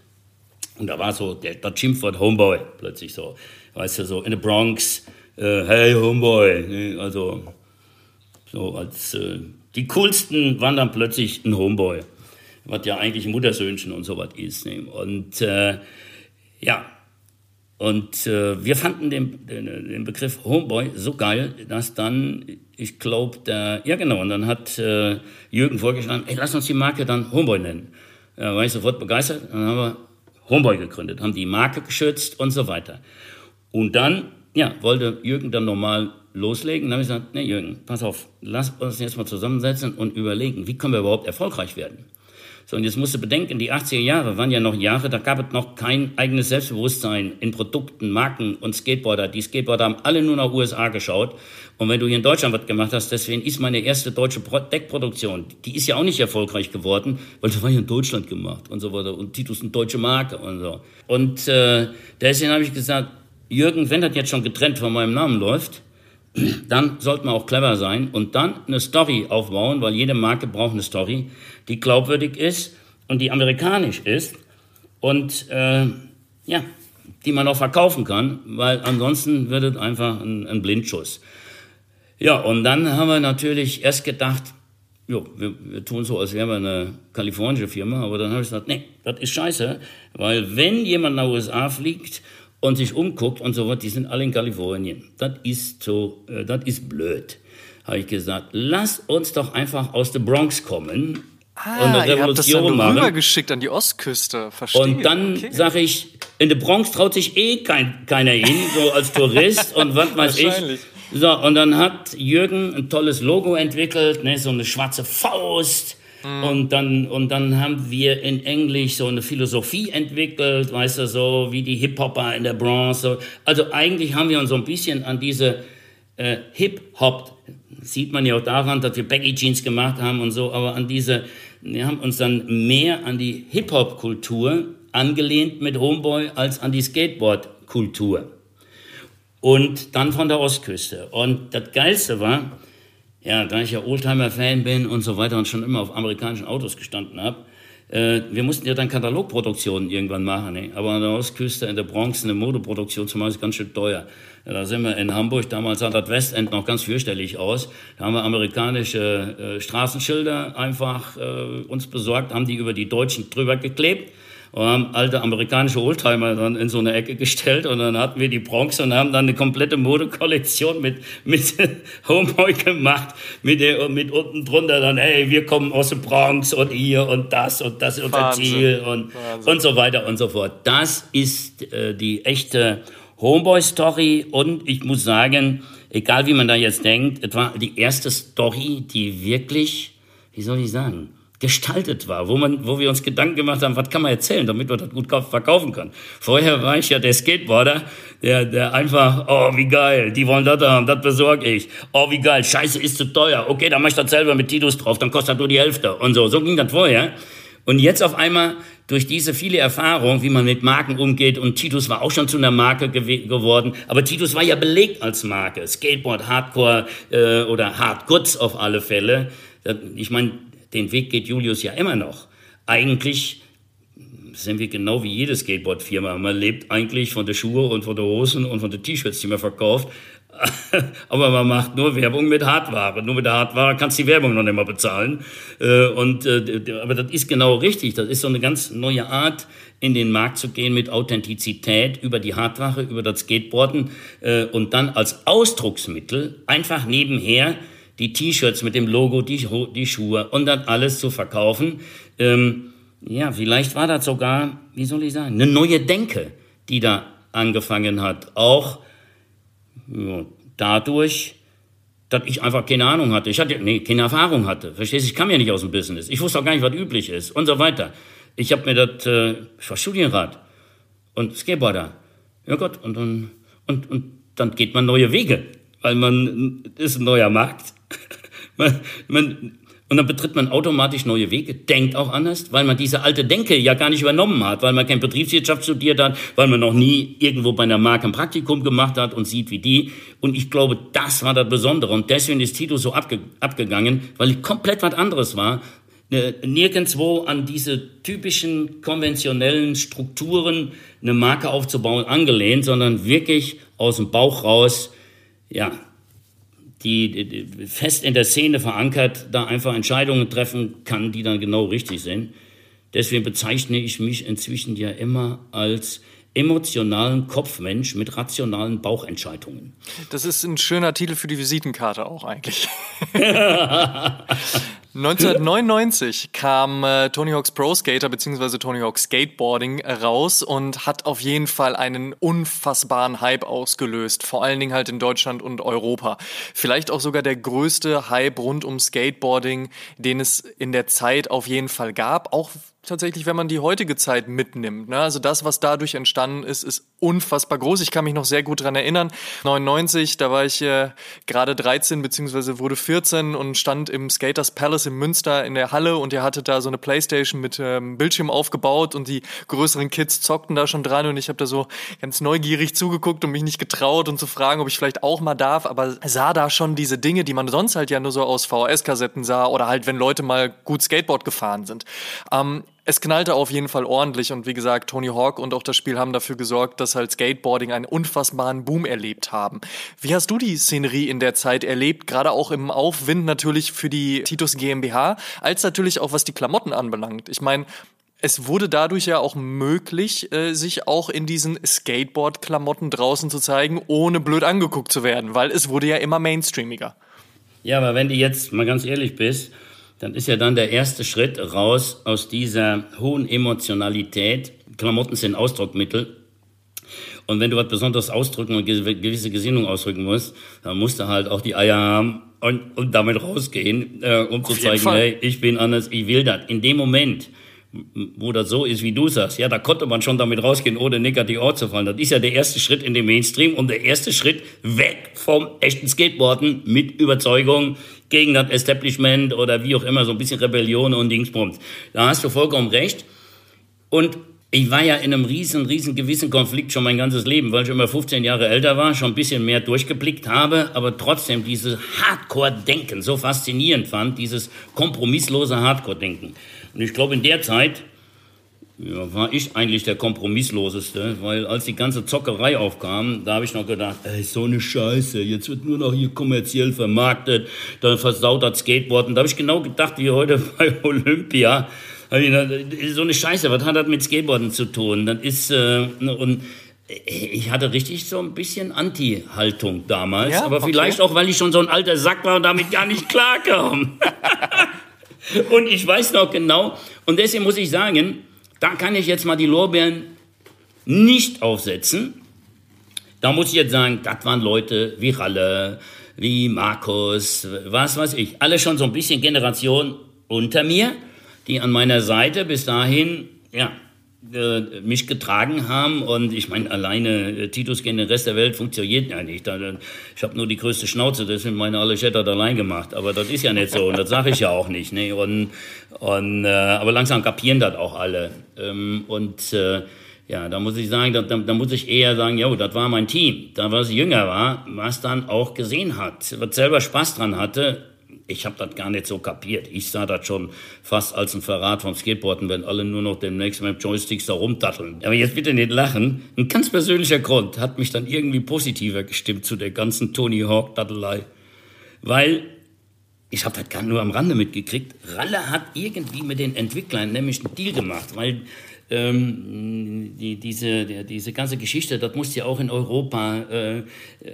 und da war so der, das Schimpfwort Homeboy plötzlich so. Weißt du, so in der Bronx, äh, hey Homeboy. Ne, also so als äh, die coolsten waren dann plötzlich ein Homeboy. Was ja eigentlich Muttersöhnchen und sowas ist. Ne? Und äh, ja, und äh, wir fanden den, den, den, Begriff Homeboy so geil, dass dann, ich glaube, ja genau, und dann hat äh, Jürgen vorgeschlagen, ey, lass uns die Marke dann Homeboy nennen. Ja, war ich sofort begeistert. Dann haben wir Homeboy gegründet, haben die Marke geschützt und so weiter. Und dann, ja, wollte Jürgen dann nochmal loslegen. Dann habe ich gesagt, nee Jürgen, pass auf, lass uns jetzt mal zusammensetzen und überlegen, wie können wir überhaupt erfolgreich werden. So, und jetzt musst du bedenken, die 80er Jahre waren ja noch Jahre, da gab es noch kein eigenes Selbstbewusstsein in Produkten, Marken und Skateboarder. Die Skateboarder haben alle nur nach USA geschaut. Und wenn du hier in Deutschland was gemacht hast, deswegen ist meine erste deutsche Deckproduktion, die ist ja auch nicht erfolgreich geworden, weil das war ja in Deutschland gemacht und so weiter. Und Titus eine deutsche Marke und so. Und äh, deswegen habe ich gesagt, Jürgen, wenn das jetzt schon getrennt von meinem Namen läuft, dann sollte man auch clever sein und dann eine Story aufbauen, weil jede Marke braucht eine Story, die glaubwürdig ist und die amerikanisch ist und äh, ja, die man auch verkaufen kann, weil ansonsten wird es einfach ein, ein Blindschuss. Ja, und dann haben wir natürlich erst gedacht, jo, wir, wir tun so, als wären wir eine kalifornische Firma, aber dann habe ich gesagt, nee, das ist scheiße, weil wenn jemand nach USA fliegt und sich umguckt und so was, die sind alle in Kalifornien. Das ist so, äh, das ist blöd. Habe ich gesagt, lass uns doch einfach aus der Bronx kommen Ah, und eine Revolution ihr habt das dann rübergeschickt an die Ostküste, verstehe. Und dann okay. sage ich, in der Bronx traut sich eh kein, keiner hin, so als Tourist und was weiß ich. So, und dann hat Jürgen ein tolles Logo entwickelt, ne, so eine schwarze Faust. Mhm. Und dann, und dann haben wir in Englisch so eine Philosophie entwickelt, weißt du, so wie die Hip-Hopper in der Bronx. Also eigentlich haben wir uns so ein bisschen an diese äh, Hip-Hop, sieht man ja auch daran, dass wir Baggy Jeans gemacht haben und so, aber an diese, wir haben uns dann mehr an die Hip-Hop-Kultur angelehnt mit Homeboy als an die Skateboard-Kultur und dann von der Ostküste. Und das Geilste war, ja, da ich ja Oldtimer-Fan bin und so weiter und schon immer auf amerikanischen Autos gestanden habe, äh, wir mussten ja dann Katalogproduktionen irgendwann machen. Ne? Aber an der Ostküste, in der Bronx, eine Modeproduktion zum Beispiel ganz schön teuer. Ja, da sind wir in Hamburg, damals sah das Westend noch ganz fürchterlich aus. Da haben wir amerikanische äh, Straßenschilder einfach äh, uns besorgt, haben die über die Deutschen drüber geklebt haben alte amerikanische Oldtimer dann in so eine Ecke gestellt und dann hatten wir die Bronx und haben dann eine komplette Modekollektion mit, mit Homeboy gemacht, mit, der, mit unten drunter dann, hey, wir kommen aus der Bronx und hier und das und das ist unser Ziel und, und so weiter und so fort. Das ist äh, die echte Homeboy-Story und ich muss sagen, egal wie man da jetzt denkt, es war die erste Story, die wirklich, wie soll ich sagen, gestaltet war, wo, man, wo wir uns Gedanken gemacht haben, was kann man erzählen, damit man das gut verkaufen kann. Vorher war ich ja der Skateboarder, der, der einfach, oh, wie geil, die wollen das haben, das besorge ich. Oh, wie geil, scheiße, ist zu teuer. Okay, dann mach ich das selber mit Titus drauf, dann kostet das nur die Hälfte. Und so, so ging das vorher. Und jetzt auf einmal durch diese viele Erfahrung, wie man mit Marken umgeht, und Titus war auch schon zu einer Marke gew geworden, aber Titus war ja belegt als Marke. Skateboard, Hardcore äh, oder Hardgoods auf alle Fälle. Ich meine, den Weg geht Julius ja immer noch. Eigentlich sind wir genau wie jede Skateboard-Firma. Man lebt eigentlich von den Schuhen und von den Hosen und von den T-Shirts, die man verkauft. Aber man macht nur Werbung mit Hardware. Nur mit der Hardware kannst du die Werbung noch nicht mal bezahlen. Äh, und, äh, aber das ist genau richtig. Das ist so eine ganz neue Art, in den Markt zu gehen mit Authentizität über die Hardware, über das Skateboarden äh, und dann als Ausdrucksmittel einfach nebenher die T-Shirts mit dem Logo, die, die Schuhe und dann alles zu verkaufen. Ähm, ja, vielleicht war das sogar, wie soll ich sagen, eine neue Denke, die da angefangen hat. Auch ja, dadurch, dass ich einfach keine Ahnung hatte. Ich hatte, nee, keine Erfahrung hatte. Verstehst du? Ich kam ja nicht aus dem Business. Ich wusste auch gar nicht, was üblich ist und so weiter. Ich habe mir das, äh, ich war Studienrat und Skateboarder. Ja Gott, und dann, und, und dann geht man neue Wege, weil man, ist ein neuer Markt man, man, und dann betritt man automatisch neue Wege, denkt auch anders, weil man diese alte Denke ja gar nicht übernommen hat, weil man kein Betriebswirtschaft studiert hat, weil man noch nie irgendwo bei einer Marke ein Praktikum gemacht hat und sieht wie die. Und ich glaube, das war das Besondere. Und deswegen ist Tito so abge abgegangen, weil komplett was anderes war. Ne, nirgendwo an diese typischen konventionellen Strukturen eine Marke aufzubauen angelehnt, sondern wirklich aus dem Bauch raus, ja, die, fest in der Szene verankert, da einfach Entscheidungen treffen kann, die dann genau richtig sind. Deswegen bezeichne ich mich inzwischen ja immer als emotionalen Kopfmensch mit rationalen Bauchentscheidungen. Das ist ein schöner Titel für die Visitenkarte auch eigentlich. 1999 kam äh, Tony Hawk's Pro Skater bzw. Tony Hawk's Skateboarding raus und hat auf jeden Fall einen unfassbaren Hype ausgelöst, vor allen Dingen halt in Deutschland und Europa. Vielleicht auch sogar der größte Hype rund um Skateboarding, den es in der Zeit auf jeden Fall gab, auch tatsächlich, wenn man die heutige Zeit mitnimmt. Ne? Also das, was dadurch entstanden ist, ist unfassbar groß. Ich kann mich noch sehr gut dran erinnern. 99, da war ich äh, gerade 13 beziehungsweise wurde 14 und stand im Skaters Palace in Münster in der Halle und ihr hattet da so eine Playstation mit ähm, Bildschirm aufgebaut und die größeren Kids zockten da schon dran und ich habe da so ganz neugierig zugeguckt und mich nicht getraut und zu fragen, ob ich vielleicht auch mal darf, aber sah da schon diese Dinge, die man sonst halt ja nur so aus VHS-Kassetten sah oder halt, wenn Leute mal gut Skateboard gefahren sind. Ähm, Es knallte auf jeden Fall ordentlich und wie gesagt, Tony Hawk und auch das Spiel haben dafür gesorgt, dass halt Skateboarding einen unfassbaren Boom erlebt haben. Wie hast du die Szenerie in der Zeit erlebt, gerade auch im Aufwind natürlich für die Titus GmbH, als natürlich auch was die Klamotten anbelangt? Ich meine, es wurde dadurch ja auch möglich, äh, sich auch in diesen Skateboard-Klamotten draußen zu zeigen, ohne blöd angeguckt zu werden, weil es wurde ja immer mainstreamiger. Ja, aber wenn du jetzt mal ganz ehrlich bist, dann ist ja dann der erste Schritt raus aus dieser hohen Emotionalität. Klamotten sind Ausdruckmittel. Und wenn du was Besonderes ausdrücken und gewisse Gesinnung ausdrücken musst, dann musst du halt auch die Eier haben und, und damit rausgehen, äh, um Auf zu zeigen, hey, ich bin anders, ich will das. In dem Moment, wo das so ist, wie du sagst, ja, da konnte man schon damit rausgehen, ohne negativ aufzufallen. Das ist ja der erste Schritt in den Mainstream und der erste Schritt weg vom echten Skateboarden mit Überzeugung gegen das Establishment oder wie auch immer, so ein bisschen Rebellion und Dingsbums. Da hast du vollkommen recht. Und ich war ja in einem riesen, riesen gewissen Konflikt schon mein ganzes Leben, weil ich immer 15 Jahre älter war, schon ein bisschen mehr durchgeblickt habe, aber trotzdem dieses Hardcore-Denken so faszinierend fand, dieses kompromisslose Hardcore-Denken. Und ich glaube, in der Zeit ja, war ich eigentlich der Kompromissloseste, weil als die ganze Zockerei aufkam, da habe ich noch gedacht, ey, so eine Scheiße, jetzt wird nur noch hier kommerziell vermarktet, dann versaut das Skateboarden. Da habe ich genau gedacht, wie heute bei Olympia, so eine Scheiße, was hat das mit Skateboarden zu tun? Das ist, äh, und ich hatte richtig so ein bisschen Anti-Haltung damals, ja, aber okay. vielleicht auch, weil ich schon so ein alter Sack war und damit gar nicht klarkam. Und ich weiß noch genau, und deswegen muss ich sagen, da kann ich jetzt mal die Lorbeeren nicht aufsetzen. Da muss ich jetzt sagen, das waren Leute wie Ralle, wie Markus, was weiß ich, alle schon so ein bisschen Generation unter mir, die an meiner Seite bis dahin, ja, äh, mich getragen haben und ich meine, alleine äh, Titus gegen den Rest der Welt funktioniert ja nicht. Ich habe nur die größte Schnauze, das sind meine alle Schettert allein gemacht, aber das ist ja nicht so und das sage ich ja auch nicht. Ne? Und, und, äh, aber langsam kapieren das auch alle. Ähm, und äh, ja, da muss ich sagen, da, da, da muss ich eher sagen, jo, das war mein Team. Da, was jünger war, was dann auch gesehen hat, was selber Spaß dran hatte, ich habe das gar nicht so kapiert. Ich sah das schon fast als ein Verrat vom Skateboarden, wenn alle nur noch demnächst mit Joysticks da rumdatteln. Aber jetzt bitte nicht lachen. Ein ganz persönlicher Grund hat mich dann irgendwie positiver gestimmt zu der ganzen Tony Hawk-Dattelei. Weil ich habe das gar nur am Rande mitgekriegt. Ralle hat irgendwie mit den Entwicklern nämlich einen Deal gemacht, weil ähm, die, diese, der, diese ganze Geschichte, das muss ja auch in Europa äh,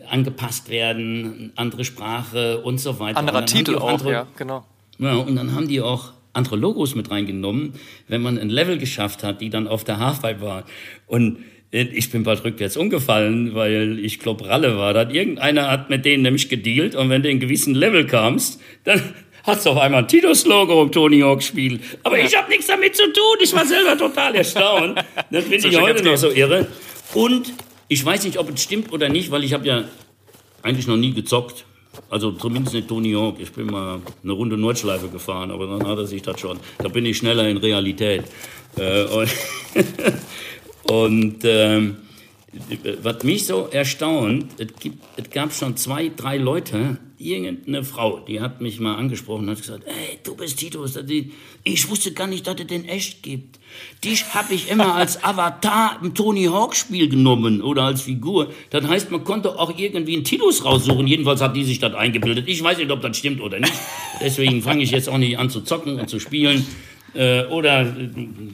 angepasst werden, andere Sprache und so weiter. Anderer Titel auch, auch andere, ja, genau. Ja, und dann haben die auch andere Logos mit reingenommen, wenn man ein Level geschafft hat, die dann auf der Halfpipe war. Und äh, ich bin bald rückwärts umgefallen, weil ich glaube, Ralle war das. Irgendeiner hat mit denen nämlich gedealt und wenn du in einen gewissen Level kamst, dann hat es auf einmal ein Titus-Logo im Tony Hawk-Spiel. Aber ich habe nichts damit zu tun. Ich war selber total erstaunt. Das finde ich heute noch so irre. Und ich weiß nicht, ob es stimmt oder nicht, weil ich habe ja eigentlich noch nie gezockt. Also zumindest nicht Tony Hawk. Ich bin mal eine Runde Nordschleife gefahren, aber dann hat er sich das schon. Da bin ich schneller in Realität. Äh, und, und ähm, was mich so erstaunt, es, gibt, es gab schon zwei, drei Leute, irgendeine Frau, die hat mich mal angesprochen und hat gesagt, ey, du bist Titus, ich wusste gar nicht, dass es den echt gibt. Dich habe ich immer als Avatar im Tony Hawk Spiel genommen oder als Figur. Das heißt, man konnte auch irgendwie einen Titus raussuchen. Jedenfalls hat die sich das eingebildet. Ich weiß nicht, ob das stimmt oder nicht. Deswegen fange ich jetzt auch nicht an zu zocken und zu spielen. Äh, oder äh,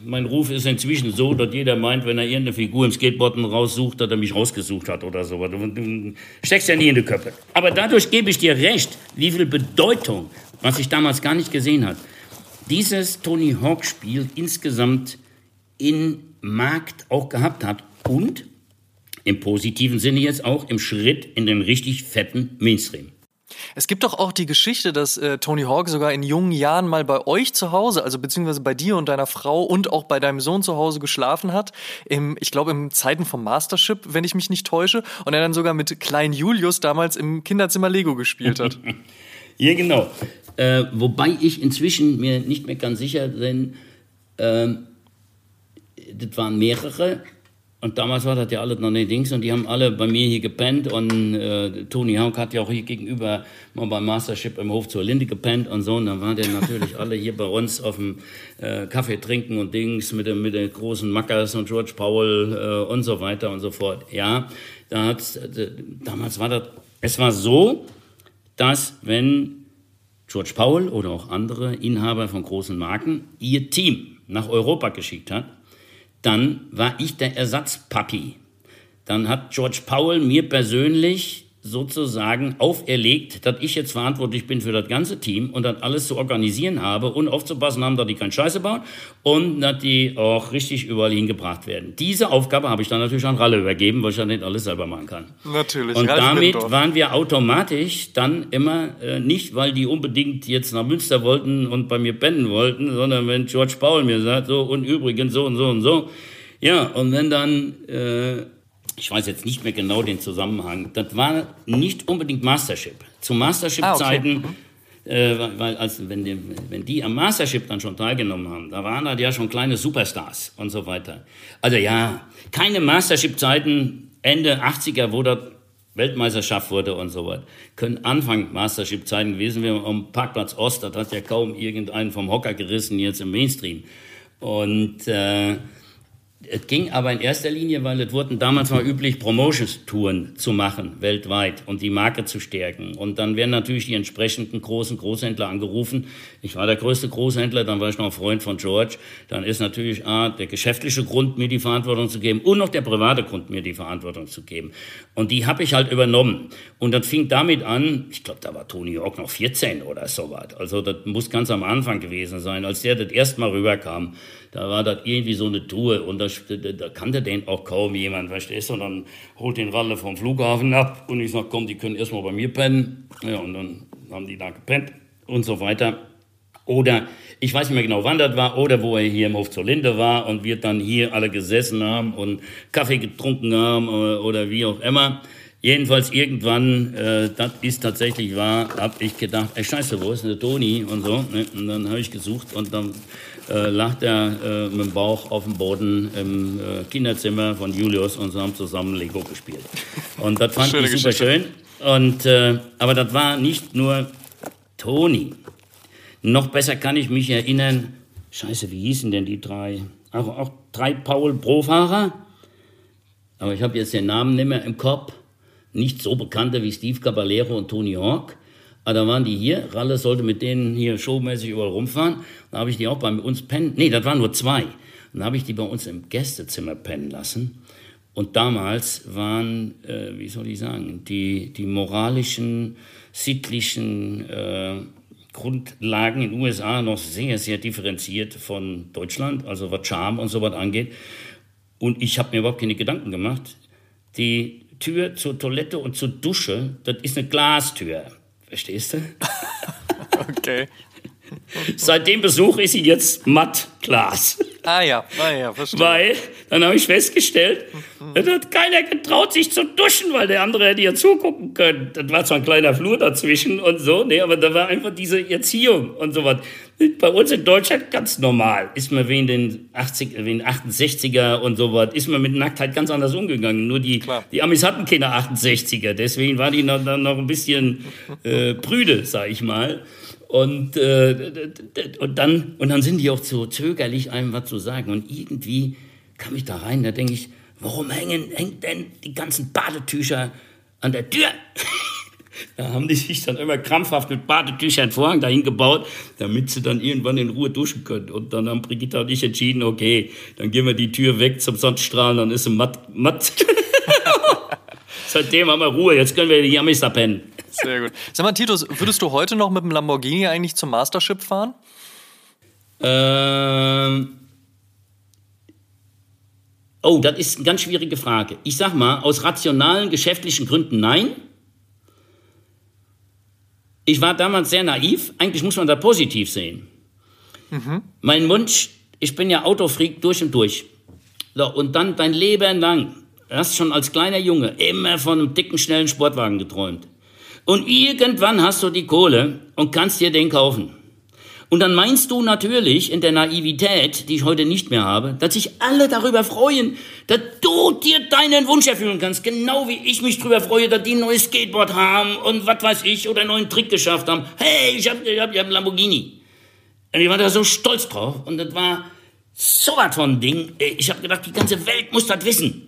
mein Ruf ist inzwischen so, dass jeder meint, wenn er irgendeine Figur im Skateboarden raussucht, dass er mich rausgesucht hat oder so. Du steckst ja nie in die Köpfe. Aber dadurch gebe ich dir recht, wie viel Bedeutung, was ich damals gar nicht gesehen habe, dieses Tony Hawk Spiel insgesamt in Markt auch gehabt hat und im positiven Sinne jetzt auch im Schritt in den richtig fetten Mainstream. Es gibt doch auch die Geschichte, dass äh, Tony Hawk sogar in jungen Jahren mal bei euch zu Hause, also beziehungsweise bei dir und deiner Frau und auch bei deinem Sohn zu Hause geschlafen hat. Im, ich glaube, im Zeiten vom Mastership, wenn ich mich nicht täusche. Und er dann sogar mit kleinen Julius damals im Kinderzimmer Lego gespielt hat. ja, genau. Äh, wobei ich inzwischen mir nicht mehr ganz sicher bin, äh, das waren mehrere Und damals war das ja alles noch nicht Dings und die haben alle bei mir hier gepennt und äh, Tony Hawk hat ja auch hier gegenüber mal beim Mastership im Hof zur Linde gepennt und so und dann waren die natürlich alle hier bei uns auf dem äh, Kaffee trinken und Dings mit, dem, mit den großen Mackers und George Powell äh, und so weiter und so fort. Ja, da hat's, äh, damals war das, es war so, dass wenn George Powell oder auch andere Inhaber von großen Marken ihr Team nach Europa geschickt hat, dann war ich der Ersatzpapi. Dann hat George Powell mir persönlich sozusagen auferlegt, dass ich jetzt verantwortlich bin für das ganze Team und das alles zu organisieren habe und aufzupassen haben, dass die keine Scheiße bauen und dass die auch richtig überall hingebracht werden. Diese Aufgabe habe ich dann natürlich an Ralle übergeben, weil ich dann nicht alles selber machen kann. Natürlich. Und damit waren wir automatisch dann immer äh, nicht, weil die unbedingt jetzt nach Münster wollten und bei mir pennen wollten, sondern wenn George Paul mir sagt, so und übrigens so und so und so. Ja, und wenn dann äh, ich weiß jetzt nicht mehr genau den Zusammenhang, das war nicht unbedingt Mastership. Zu Mastership-Zeiten, ah, okay. mhm. äh, weil als, wenn, die, wenn die am Mastership dann schon teilgenommen haben, da waren das ja schon kleine Superstars und so weiter. Also ja, keine Mastership-Zeiten Ende 80er, wo das Weltmeisterschaft wurde und so weiter. Können Anfang Mastership-Zeiten gewesen wir am Parkplatz Ost, das hat ja kaum irgendeinen vom Hocker gerissen jetzt im Mainstream. Und äh, es ging aber in erster Linie, weil es wurden damals war üblich, Promotions-Touren zu machen, weltweit, und die Marke zu stärken. Und dann werden natürlich die entsprechenden großen Großhändler angerufen. Ich war der größte Großhändler, dann war ich noch Freund von George. Dann ist natürlich A, der geschäftliche Grund, mir die Verantwortung zu geben, und noch der private Grund, mir die Verantwortung zu geben. Und die habe ich halt übernommen. Und das fing damit an, ich glaube, da war Tony Hawk noch 14 oder so was. Also das muss ganz am Anfang gewesen sein, als der das erste Mal rüberkam da war das irgendwie so eine Tour und da, da kannte den auch kaum jemand, verstehst du? Und dann holt den Ralle vom Flughafen ab und ich sag, komm, die können erstmal bei mir pennen. Ja, und dann haben die da gepennt und so weiter. Oder ich weiß nicht mehr genau, wann das war, oder wo er hier im Hof zur Linde war und wir dann hier alle gesessen haben und Kaffee getrunken haben oder, oder wie auch immer. Jedenfalls irgendwann, äh, das ist tatsächlich wahr, habe ich gedacht, ey Scheiße, wo ist denn der Toni und so. Ne? Und dann habe ich gesucht und dann äh, lag er äh, mit dem Bauch auf dem Boden im äh, Kinderzimmer von Julius und sie haben zusammen Lego gespielt. Und das fand ich super schön. Und, äh, aber das war nicht nur Toni. Noch besser kann ich mich erinnern, scheiße, wie hießen denn die drei? Auch, auch drei Paul Pro-Fahrer? Aber ich habe jetzt den Namen nicht mehr im Kopf. Nicht so bekannte wie Steve Caballero und Tony Hawk. Aber da waren die hier. Ralle sollte mit denen hier showmäßig überall rumfahren. Da habe ich die auch bei uns pennen. Nee, das waren nur zwei. Und da habe ich die bei uns im Gästezimmer pennen lassen. Und damals waren, äh, wie soll ich sagen, die, die moralischen, sittlichen äh, Grundlagen in den USA noch sehr, sehr differenziert von Deutschland, also was Charme und so was angeht. Und ich habe mir überhaupt keine Gedanken gemacht. Die Tür zur Toilette und zur Dusche, das ist eine Glastür. Verstehst du? okay. Seitdem besuche ich sie jetzt matt Glas. Ah ja, ah ja, verstehe. Weil, dann habe ich festgestellt, da hat keiner getraut, sich zu duschen, weil der andere hätte ja zugucken können. Das war zwar ein kleiner Flur dazwischen und so, nee, aber da war einfach diese Erziehung und so was. Bei uns in Deutschland ganz normal. Ist man wie in den 80, wie in 68er und so was, ist man mit Nacktheit ganz anders umgegangen. Nur die, die Amis hatten keine 68er, deswegen war die noch, noch ein bisschen äh, prüde, sag ich mal. Und, äh, und, dann, und dann sind die auch so zögerlich, einem was zu sagen. Und irgendwie kam ich da rein, da denke ich, warum hängen, hängt denn die ganzen Badetücher an der Tür? da haben die sich dann immer krampfhaft mit Badetüchern Vorhang dahin gebaut, damit sie dann irgendwann in Ruhe duschen können. Und dann haben Brigitte und ich entschieden, okay, dann gehen wir die Tür weg zum Sonnenstrahlen, dann ist sie matt. matt. Seitdem haben wir Ruhe, jetzt können wir die Yamis da pennen. Sehr gut. Sag mal, Titus, würdest du heute noch mit dem Lamborghini eigentlich zum Mastership fahren? Ähm. Oh, das ist eine ganz schwierige Frage. Ich sag mal, aus rationalen geschäftlichen Gründen nein. Ich war damals sehr naiv. Eigentlich muss man da positiv sehen. Mhm. Mein Wunsch, ich bin ja Autofreak durch und durch. So, und dann dein Leben lang, du hast schon als kleiner Junge immer von einem dicken, schnellen Sportwagen geträumt. Und irgendwann hast du die Kohle und kannst dir den kaufen. Und dann meinst du natürlich in der Naivität, die ich heute nicht mehr habe, dass sich alle darüber freuen, dass du dir deinen Wunsch erfüllen kannst, genau wie ich mich darüber freue, dass die ein neues Skateboard haben und was weiß ich oder einen neuen Trick geschafft haben. Hey, ich hab, ich hab, ich hab einen Lamborghini. Und ich war da so stolz drauf und das war so was von Ding. Ich habe gedacht, die ganze Welt muss das wissen.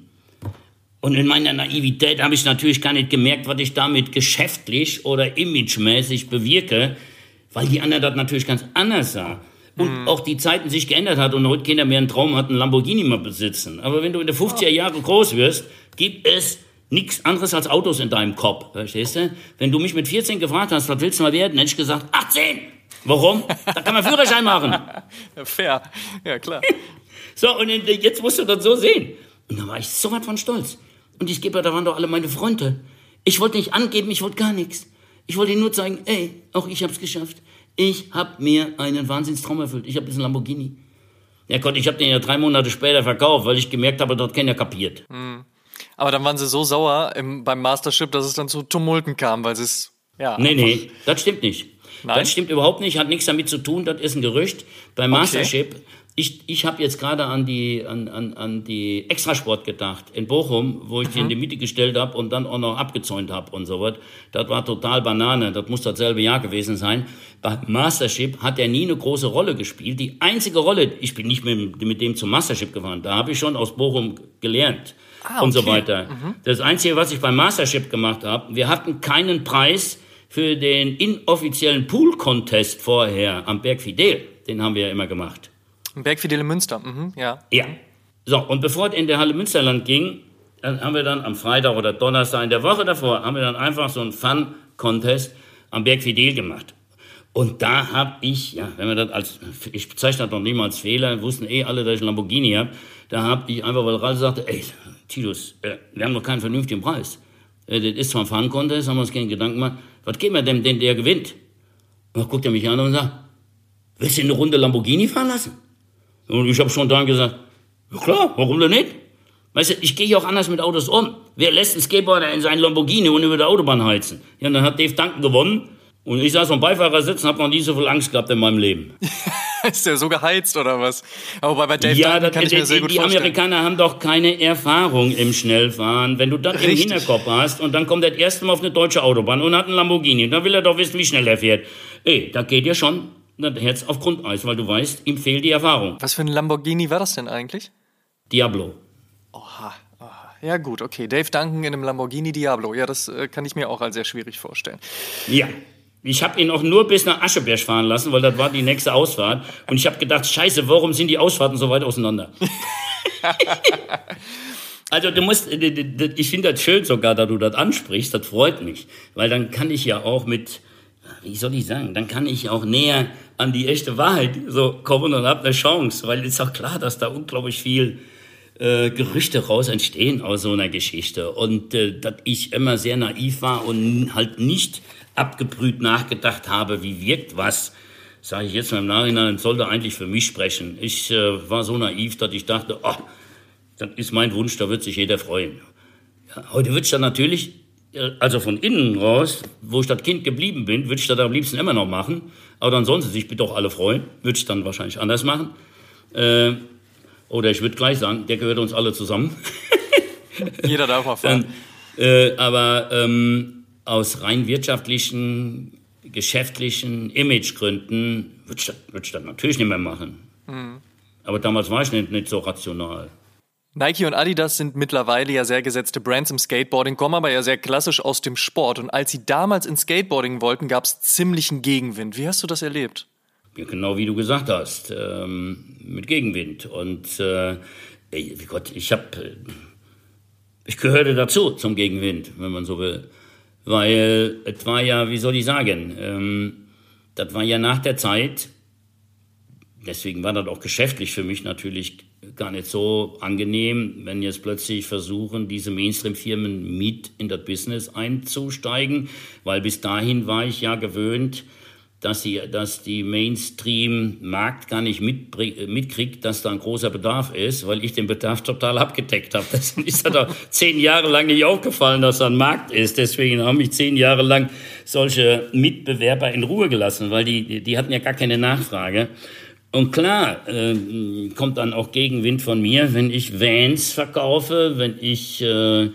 Und in meiner Naivität habe ich natürlich gar nicht gemerkt, was ich damit geschäftlich oder imagemäßig bewirke weil die anderen das natürlich ganz anders sah. Und mhm. auch die Zeiten sich geändert hat und heute keiner mehr einen Traum hat, einen Lamborghini mal besitzen. Aber wenn du in den 50er Jahren groß wirst, gibt es nichts anderes als Autos in deinem Kopf, verstehst du? Wenn du mich mit 14 gefragt hast, was willst du mal werden, hätte ich gesagt, 18! Warum? Da kann man Führerschein machen. Fair, ja klar. so, und jetzt musst du das so sehen. Und da war ich so weit von stolz. Und die Skipper, da waren doch alle meine Freunde. Ich wollte nicht angeben, ich wollte gar nichts. Ich wollte Ihnen nur zeigen, ey, auch ich habe es geschafft. Ich habe mir einen Wahnsinnstraum erfüllt. Ich habe diesen Lamborghini. Ja Gott, ich habe den ja drei Monate später verkauft, weil ich gemerkt habe, dort keiner kapiert. Mhm. Aber dann waren sie so sauer im, beim Mastership, dass es dann zu Tumulten kam, weil sie es, ja. Nee, nee, das stimmt nicht. Nein? Das stimmt überhaupt nicht, hat nichts damit zu tun, das ist ein Gerücht. Beim Mastership okay ich, ich habe jetzt gerade an die, an, an, an die Extrasport gedacht in Bochum, wo ich die in die Miete gestellt habe und dann auch noch abgezäunt habe und so was. Das war total Banane. Das muss dasselbe Jahr gewesen sein. Bei Mastership hat er nie eine große Rolle gespielt. Die einzige Rolle, ich bin nicht mit, mit dem zum Mastership gefahren, da habe ich schon aus Bochum gelernt. Ah, okay. Und so weiter. Mhm. Das Einzige, was ich beim Mastership gemacht habe, wir hatten keinen Preis für den inoffiziellen Pool-Contest vorher am Berg Fidel. Den haben wir ja immer gemacht. Bergfidele Münster, mhm, ja. Ja. So, und bevor es in der Halle Münsterland ging, haben wir dann am Freitag oder Donnerstag in der Woche davor, haben wir dann einfach so einen Fun-Contest am Berg Fidel gemacht. Und da habe ich, ja, wenn wir das als, ich bezeichne das noch niemals als Fehler, wussten eh alle, dass ich einen Lamborghini habe, da habe ich einfach, weil Ralf sagte, ey, Titus, äh, wir haben noch keinen vernünftigen Preis. Äh, das ist zwar ein Fun-Contest, haben wir uns keine Gedanken gemacht, was geben wir dem, denn der gewinnt? Und dann guckt er mich an und sagt, willst du eine Runde Lamborghini fahren lassen? Und ich habe schon dann gesagt, ja klar, warum denn nicht? Weißt du, ich gehe ja auch anders mit Autos um. Wer lässt einen Skateboarder in seinen Lamborghini und über der Autobahn heizen? Ja, und dann hat Dave Duncan gewonnen. Und ich saß am Beifahrersitz und habe noch nie so viel Angst gehabt in meinem Leben. ist der so geheizt oder was? Aber bei Dave ja, Duncan kann ich mir sehr gut die vorstellen. Die Amerikaner haben doch keine Erfahrung im Schnellfahren. Wenn du das Richtig. im Hinterkopf hast und dann kommt er das erste Mal auf eine deutsche Autobahn und hat einen Lamborghini, dann will er doch wissen, wie schnell er fährt. Ey, da geht ja schon das Herz auf Grundeis, weil du weißt, ihm fehlt die Erfahrung. Was für ein Lamborghini war das denn eigentlich? Diablo. Oha, oha. Ja gut, okay. Dave Duncan in einem Lamborghini Diablo. Ja, das äh, kann ich mir auch als sehr schwierig vorstellen. Ja. Ich habe ihn auch nur bis nach Ascheberg fahren lassen, weil das war die nächste Ausfahrt. Und ich habe gedacht, scheiße, warum sind die Ausfahrten so weit auseinander? also du musst, ich finde das schön sogar, dass du das ansprichst, das freut mich. Weil dann kann ich ja auch mit, wie soll ich sagen, dann kann ich auch näher an die echte Wahrheit so kommen und habe eine Chance, weil es ist auch klar, dass da unglaublich viel äh, Gerüchte raus entstehen aus so einer Geschichte und äh, dass ich immer sehr naiv war und halt nicht abgebrüht nachgedacht habe, wie wirkt was, sage ich jetzt mal im Nachhinein, sollte eigentlich für mich sprechen. Ich äh, war so naiv, dass ich dachte, oh, das ist mein Wunsch, da wird sich jeder freuen. Ja, heute wird es dann natürlich also von innen raus, wo ich das Kind geblieben bin, würde ich das am liebsten immer noch machen. Aber ansonsten sich bitte auch alle freuen, würde ich dann wahrscheinlich anders machen. Äh, oder ich würde gleich sagen, der gehört uns alle zusammen. Jeder darf mal fahren. äh, aber ähm, aus rein wirtschaftlichen, geschäftlichen Imagegründen würde ich, das, würd ich das natürlich nicht mehr machen. Mhm. Aber damals war ich nicht, nicht so rational. Nike und Adidas sind mittlerweile ja sehr gesetzte Brands im Skateboarding, kommen aber ja sehr klassisch aus dem Sport. Und als sie damals ins Skateboarding wollten, gab es ziemlichen Gegenwind. Wie hast du das erlebt? Ja, genau wie du gesagt hast, ähm, mit Gegenwind. Und äh, ey, Gott, ich habe, ich gehörte dazu zum Gegenwind, wenn man so will, weil es war ja, wie soll ich sagen, ähm, das war ja nach der Zeit. Deswegen war das auch geschäftlich für mich natürlich gar nicht so angenehm, wenn jetzt plötzlich versuchen, diese Mainstream-Firmen mit in das Business einzusteigen, weil bis dahin war ich ja gewöhnt, dass die, dass die Mainstream-Markt gar nicht mit, mitkriegt, dass da ein großer Bedarf ist, weil ich den Bedarf total abgedeckt habe. Das ist ja doch zehn Jahre lang nicht aufgefallen, dass da ein Markt ist. Deswegen haben mich zehn Jahre lang solche Mitbewerber in Ruhe gelassen, weil die, die hatten ja gar keine Nachfrage. Und klar, äh, kommt dann auch Gegenwind von mir, wenn ich Vans verkaufe, wenn ich äh,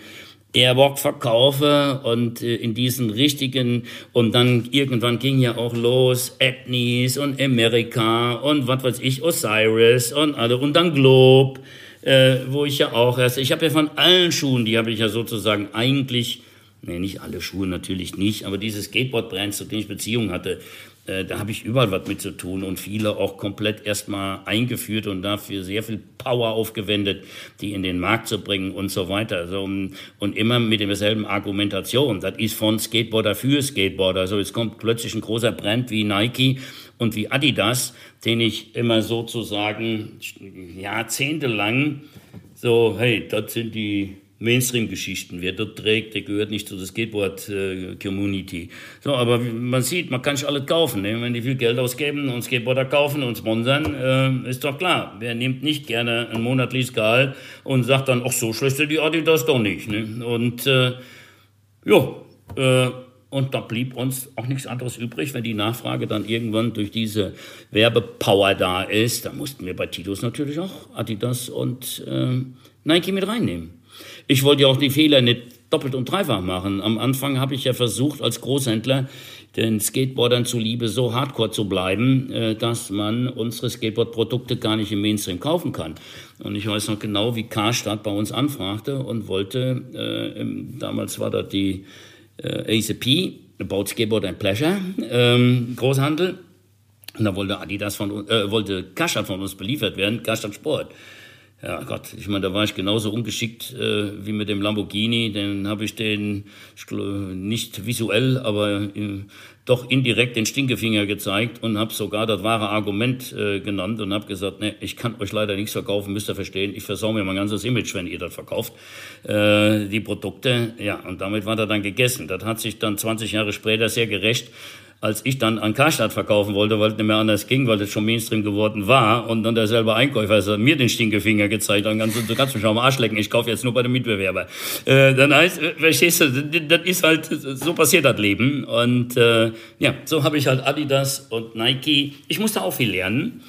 Airwalk verkaufe und äh, in diesen richtigen und dann irgendwann ging ja auch los Ethnies und America und was weiß ich Osiris und alle und dann Globe, äh, wo ich ja auch erst ich habe ja von allen Schuhen, die habe ich ja sozusagen eigentlich Nee, nicht alle Schuhe natürlich nicht, aber diese Skateboard-Brands, zu denen ich Beziehungen hatte, äh, da habe ich überall was mit zu tun und viele auch komplett erstmal eingeführt und dafür sehr viel Power aufgewendet, die in den Markt zu bringen und so weiter. Also, und immer mit derselben Argumentation. Das ist von Skateboarder für Skateboarder. Also jetzt kommt plötzlich ein großer Brand wie Nike und wie Adidas, den ich immer sozusagen jahrzehntelang so, hey, das sind die Mainstream-Geschichten. Wer dort trägt, der gehört nicht zu der Skateboard-Community. So, aber man sieht, man kann sich alles kaufen. Ne? Wenn die viel Geld ausgeben und Skateboarder kaufen und sponsern, äh, ist doch klar. Wer nimmt nicht gerne ein monatliches Gehalt und sagt dann, ach so schlecht sind die Adidas doch nicht. Ne? Und äh, ja, äh, und da blieb uns auch nichts anderes übrig, wenn die Nachfrage dann irgendwann durch diese Werbepower da ist. Da mussten wir bei Titus natürlich auch Adidas und äh, Nike mit reinnehmen. Ich wollte ja auch die Fehler nicht doppelt und dreifach machen. Am Anfang habe ich ja versucht, als Großhändler den Skateboardern zuliebe so hardcore zu bleiben, äh, dass man unsere Skateboard-Produkte gar nicht im Mainstream kaufen kann. Und ich weiß noch genau, wie Karstadt bei uns anfragte und wollte, äh, damals war das die äh, ACP, About Skateboard and Pleasure, ähm, Großhandel. Und da wollte Adidas von, äh, wollte Karstadt von uns beliefert werden, Karstadt Sport. Ja Gott, ich meine, da war ich genauso ungeschickt äh, wie mit dem Lamborghini. Den habe ich den nicht visuell, aber äh, doch indirekt den Stinkefinger gezeigt und habe sogar das wahre Argument äh, genannt und habe gesagt, ne, ich kann euch leider nichts verkaufen, müsst ihr verstehen. Ich versau mir mein ganzes Image, wenn ihr das verkauft, äh, die Produkte. Ja, und damit war er dann gegessen. Das hat sich dann 20 Jahre später sehr gerecht als ich dann an Karstadt verkaufen wollte, weil es nicht mehr anders ging, weil es schon Mainstream geworden war und dann der selbe Einkäufer hat mir den Stinkefinger gezeigt und ganz, du kannst mich am Arsch lecken, ich kaufe jetzt nur bei dem Mitbewerber. Äh, dann heißt, äh, verstehst du, das ist halt, so passiert das Leben und äh, ja, so habe ich halt Adidas und Nike. Ich musste auch viel lernen,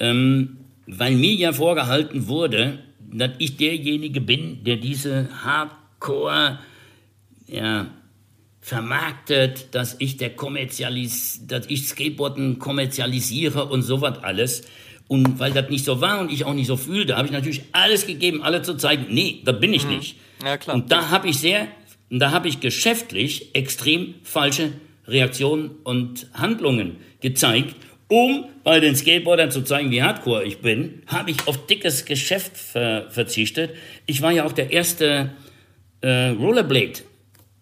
ähm, weil mir ja vorgehalten wurde, dass ich derjenige bin, der diese Hardcore, ja, vermarktet, dass ich der Kommerzialis, dass ich Skateboarden kommerzialisiere und sowas alles. Und weil das nicht so war und ich auch nicht so fühlte, habe ich natürlich alles gegeben, alle zu zeigen, nee, da bin ich mhm. nicht. Ja, klar. Und da habe ich sehr, da habe ich geschäftlich extrem falsche Reaktionen und Handlungen gezeigt, um bei den Skateboardern zu zeigen, wie hardcore ich bin, habe ich auf dickes Geschäft ver verzichtet. Ich war ja auch der erste äh, Rollerblade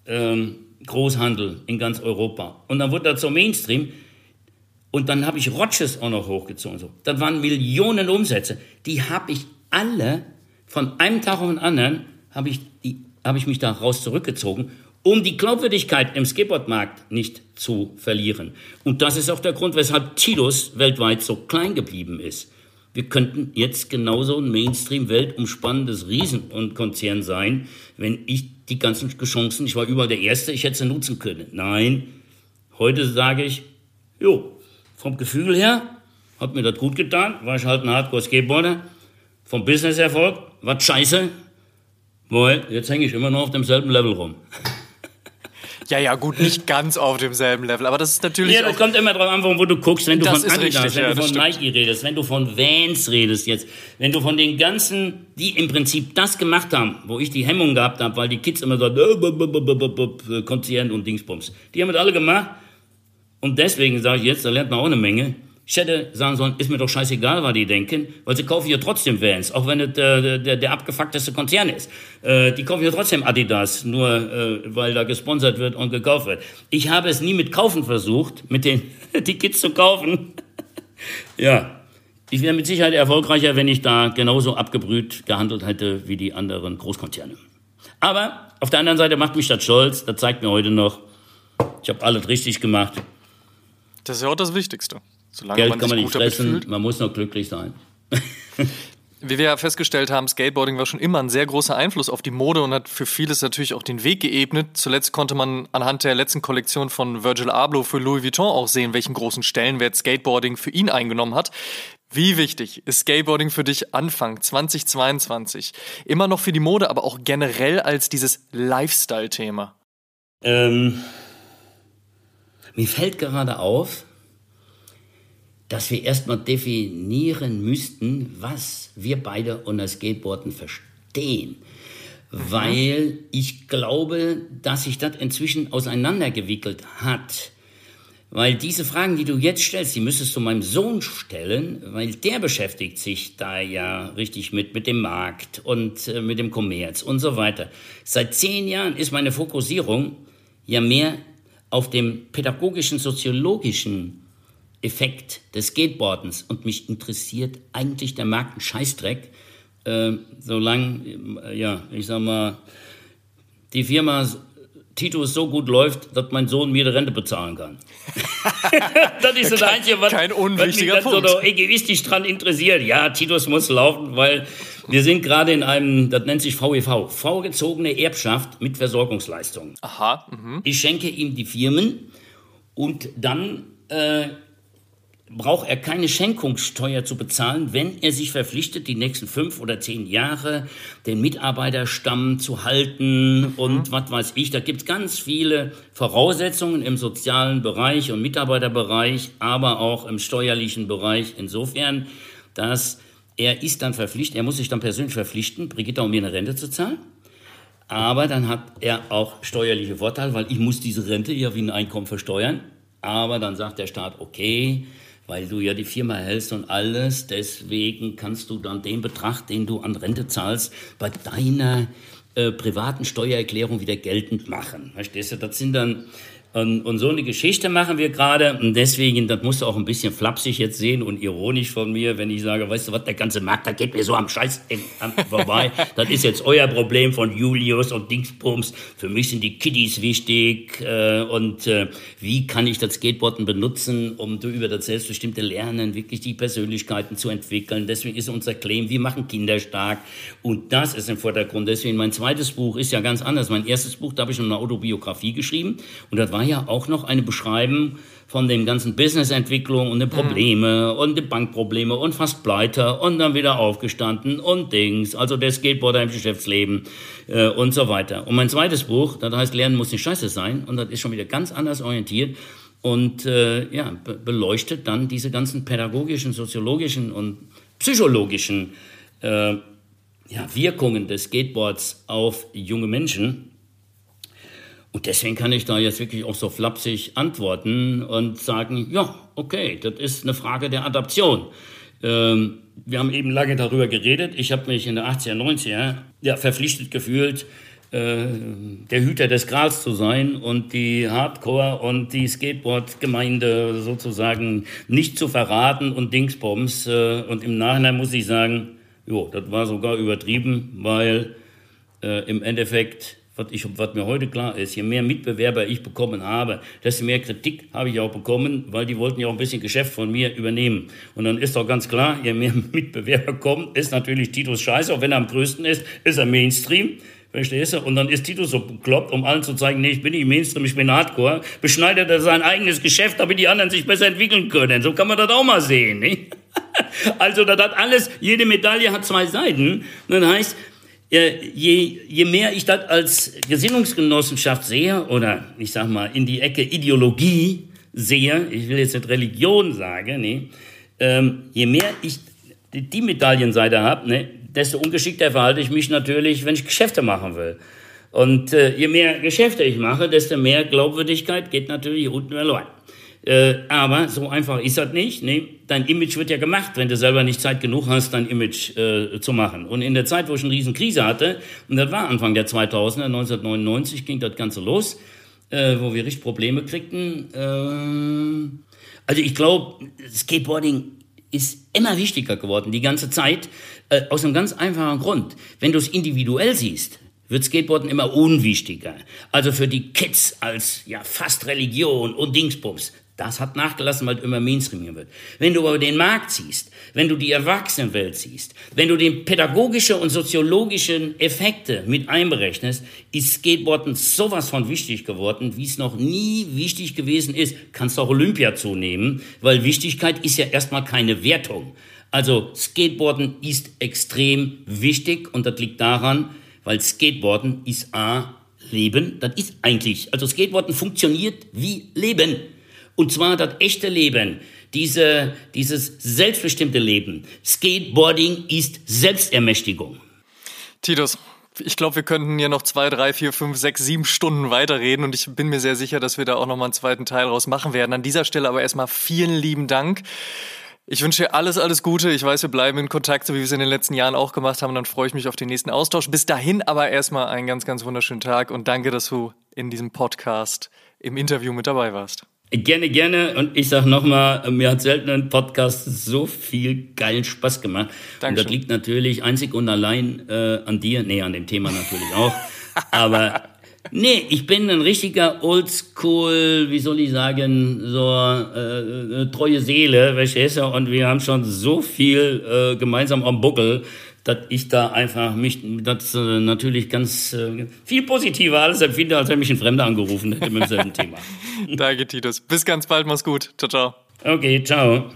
ähm, Großhandel in ganz Europa. Und dann wurde das so Mainstream. Und dann habe ich Roches auch noch hochgezogen. So. Das waren Millionen Umsätze. Die habe ich alle von einem Tag auf den anderen habe ich, habe ich mich da raus zurückgezogen, um die Glaubwürdigkeit im Skateboardmarkt nicht zu verlieren. Und das ist auch der Grund, weshalb Tilos weltweit so klein geblieben ist. Wir könnten jetzt genauso ein Mainstream-weltumspannendes Riesen- und Konzern sein, wenn ich die ganzen Chancen, ich war überall der Erste, ich hätte sie nutzen können. Nein, heute sage ich, jo, vom Gefühl her hat mir das gut getan, war ich halt ein Hardcore-Skateboarder. Vom Business-Erfolg war scheiße, weil jetzt hänge ich immer noch auf demselben Level rum. Ja, ja, gut, nicht ganz auf demselben Level, aber das ist natürlich. Ja, das kommt immer drauf an, wo du guckst, wenn du von Adidas, richtig, wenn ja, du von Nike redest, wenn du von Vans redest jetzt, wenn du von den ganzen, die im Prinzip das gemacht haben, wo ich die Hemmung gehabt habe, weil die Kids immer so äh, Konzern und Dingsbums. Die haben das alle gemacht. Und deswegen sage ich jetzt, da lernt man auch eine Menge. Ich hätte sagen sollen, ist mir doch scheißegal, was die denken, weil sie kaufen ja trotzdem Vans, auch wenn es der, der, der abgefuckteste Konzern ist. Äh, die kaufen ja trotzdem Adidas, nur äh, weil da gesponsert wird und gekauft wird. Ich habe es nie mit Kaufen versucht, mit den Tickets zu kaufen. ja, ich wäre mit Sicherheit erfolgreicher, wenn ich da genauso abgebrüht gehandelt hätte wie die anderen Großkonzerne. Aber auf der anderen Seite macht mich das stolz, das zeigt mir heute noch, ich habe alles richtig gemacht. Das ist ja auch das Wichtigste. Solange Geld man kann man nicht fressen, man muss noch glücklich sein. Wie wir ja festgestellt haben, Skateboarding war schon immer ein sehr großer Einfluss auf die Mode und hat für vieles natürlich auch den Weg geebnet. Zuletzt konnte man anhand der letzten Kollektion von Virgil Abloh für Louis Vuitton auch sehen, welchen großen Stellenwert Skateboarding für ihn eingenommen hat. Wie wichtig ist Skateboarding für dich Anfang 2022? Immer noch für die Mode, aber auch generell als dieses Lifestyle-Thema? Ähm, mir fällt gerade auf, dass wir erstmal definieren müssten, was wir beide unter Skateboarden verstehen. Mhm. Weil ich glaube, dass sich das inzwischen auseinandergewickelt hat. Weil diese Fragen, die du jetzt stellst, die müsstest du meinem Sohn stellen, weil der beschäftigt sich da ja richtig mit, mit dem Markt und äh, mit dem Kommerz und so weiter. Seit zehn Jahren ist meine Fokussierung ja mehr auf dem pädagogischen, soziologischen Effekt des Skateboardens und mich interessiert eigentlich der Markt ein Scheißdreck, äh, solange, äh, ja, ich sag mal, die Firma Titus so gut läuft, dass mein Sohn mir die Rente bezahlen kann. das ist das Einzige, was, kein unwichtiger was mich Punkt. so egoistisch dran interessiert. Ja, Titus muss laufen, weil wir sind gerade in einem, das nennt sich VEV, vorgezogene Erbschaft mit Versorgungsleistungen. Aha. Mh. Ich schenke ihm die Firmen und dann äh, braucht er keine Schenkungssteuer zu bezahlen, wenn er sich verpflichtet, die nächsten fünf oder zehn Jahre den Mitarbeiterstamm zu halten mhm. und was weiß ich. Da gibt es ganz viele Voraussetzungen im sozialen Bereich und Mitarbeiterbereich, aber auch im steuerlichen Bereich. Insofern, dass er ist dann verpflichtet, er muss sich dann persönlich verpflichten, Brigitta um mir eine Rente zu zahlen. Aber dann hat er auch steuerliche Vorteile, weil ich muss diese Rente ja wie ein Einkommen versteuern. Aber dann sagt der Staat, okay, weil du ja die Firma hältst und alles. Deswegen kannst du dann den Betrag, den du an Rente zahlst, bei deiner äh, privaten Steuererklärung wieder geltend machen. Verstehst du? Das sind dann und, und, so eine Geschichte machen wir gerade. Und deswegen, das musst du auch ein bisschen flapsig jetzt sehen und ironisch von mir, wenn ich sage, weißt du was, der ganze Markt, da geht mir so am Scheiß vorbei. das ist jetzt euer Problem von Julius und Dingsbums. Für mich sind die Kiddies wichtig. Äh, und äh, wie kann ich das Skateboarden benutzen, um über das selbstbestimmte Lernen wirklich die Persönlichkeiten zu entwickeln. Deswegen ist unser Claim, wir machen Kinder stark. Und das ist im Vordergrund. Deswegen mein zweites Buch ist ja ganz anders. Mein erstes Buch, da habe ich eine Autobiografie geschrieben. Und das war war ja auch noch eine Beschreibung von den ganzen Businessentwicklungen und den mhm. Probleme mhm. und die Bankprobleme und fast pleite und dann wieder aufgestanden und Dings, also der Skateboarder im Geschäftsleben äh, und so weiter. Und mein zweites Buch, das heißt Lernen muss nicht scheiße sein und das ist schon wieder ganz anders orientiert und äh, ja, be beleuchtet dann diese ganzen pädagogischen, soziologischen und psychologischen äh, ja, Wirkungen des Skateboards auf junge Menschen und deswegen kann ich da jetzt wirklich auch so flapsig antworten und sagen, ja, okay, das ist eine Frage der Adaption. Ähm, wir haben eben lange darüber geredet. Ich habe mich in der 80er, 90er ja, verpflichtet gefühlt, äh, der Hüter des Grals zu sein und die Hardcore- und die Skateboard-Gemeinde sozusagen nicht zu verraten und Dingsbombs. Äh, und im Nachhinein muss ich sagen, jo, das war sogar übertrieben, weil äh, im Endeffekt was, ich, was mir heute klar ist, je mehr Mitbewerber ich bekommen habe, desto mehr Kritik habe ich auch bekommen, weil die wollten ja auch ein bisschen Geschäft von mir übernehmen. Und dann ist doch ganz klar, je mehr Mitbewerber kommen, ist natürlich Titus scheiße, auch wenn er am größten ist, ist er Mainstream. Verstehst du? Und dann ist Titus so bekloppt, um allen zu zeigen, nee, ich bin nicht Mainstream, ich bin Hardcore, beschneidet er sein eigenes Geschäft, damit die anderen sich besser entwickeln können. So kann man das auch mal sehen, nicht? Also, das hat alles, jede Medaille hat zwei Seiten. Und dann heißt, je, je mehr ich das als Gesinnungsgenossenschaft sehe, oder ich sag mal in die Ecke Ideologie sehe, ich will jetzt nicht Religion sagen, nee, ähm, je mehr ich die, Medaillenseite habe, ne, desto ungeschickter verhalte ich mich natürlich, wenn ich Geschäfte machen will. Und äh, je mehr Geschäfte ich mache, desto mehr Glaubwürdigkeit geht natürlich unten verloren. Äh, aber so einfach ist das nicht. Nee, dein Image wird ja gemacht, wenn du selber nicht Zeit genug hast, dein Image äh, zu machen. Und in der Zeit, wo ich eine riesen Krise hatte, und das war Anfang der 2000er, 1999 ging das Ganze los, äh, wo wir richtig Probleme kriegten. Äh, also ich glaube, Skateboarding ist immer wichtiger geworden, die ganze Zeit, äh, aus einem ganz einfachen Grund. Wenn du es individuell siehst, wird Skateboarden immer unwichtiger. Also für die Kids als ja fast Religion und Dingsbums Das hat nachgelassen, weil immer Mainstream wird. Wenn du aber den Markt siehst, wenn du die Erwachsenenwelt siehst, wenn du den pädagogische und soziologischen Effekte mit einberechnest, ist Skateboarden sowas von wichtig geworden, wie es noch nie wichtig gewesen ist. Kannst auch Olympia zunehmen, weil Wichtigkeit ist ja erstmal keine Wertung. Also Skateboarden ist extrem wichtig und das liegt daran, weil Skateboarden ist A, Leben, das ist eigentlich, also Skateboarden funktioniert wie Leben. Und zwar das echte Leben, diese, dieses selbstbestimmte Leben. Skateboarding ist Selbstermächtigung. Titus, ich glaube, wir könnten hier noch zwei, drei, vier, fünf, sechs, sieben Stunden weiterreden und ich bin mir sehr sicher, dass wir da auch noch mal einen zweiten Teil raus machen werden. An dieser Stelle aber erstmal vielen lieben Dank. Ich wünsche dir alles, alles Gute. Ich weiß, wir bleiben in Kontakt, so wie wir es in den letzten Jahren auch gemacht haben. Und dann freue ich mich auf den nächsten Austausch. Bis dahin aber erstmal einen ganz, ganz wunderschönen Tag und danke, dass du in diesem Podcast im Interview mit dabei warst. Gerne, gerne. Und ich sag nochmal, mir hat selten ein Podcast so viel geilen Spaß gemacht. Dankeschön. Und das liegt natürlich einzig und allein äh, an dir. Nee, an dem Thema natürlich auch. Aber Nee, ich bin ein richtiger Oldschool, wie soll ich sagen, so äh, äh, treue Seele, verstehst du? Und wir haben schon so viel äh, gemeinsam am Buckel, dass ich da einfach mich das äh, natürlich ganz äh, viel positiver alles empfinde, als wenn mich ein Fremder angerufen hätte mit demselben Thema. Danke, Titus. Bis ganz bald, mach's gut. Ciao, ciao. Okay, ciao.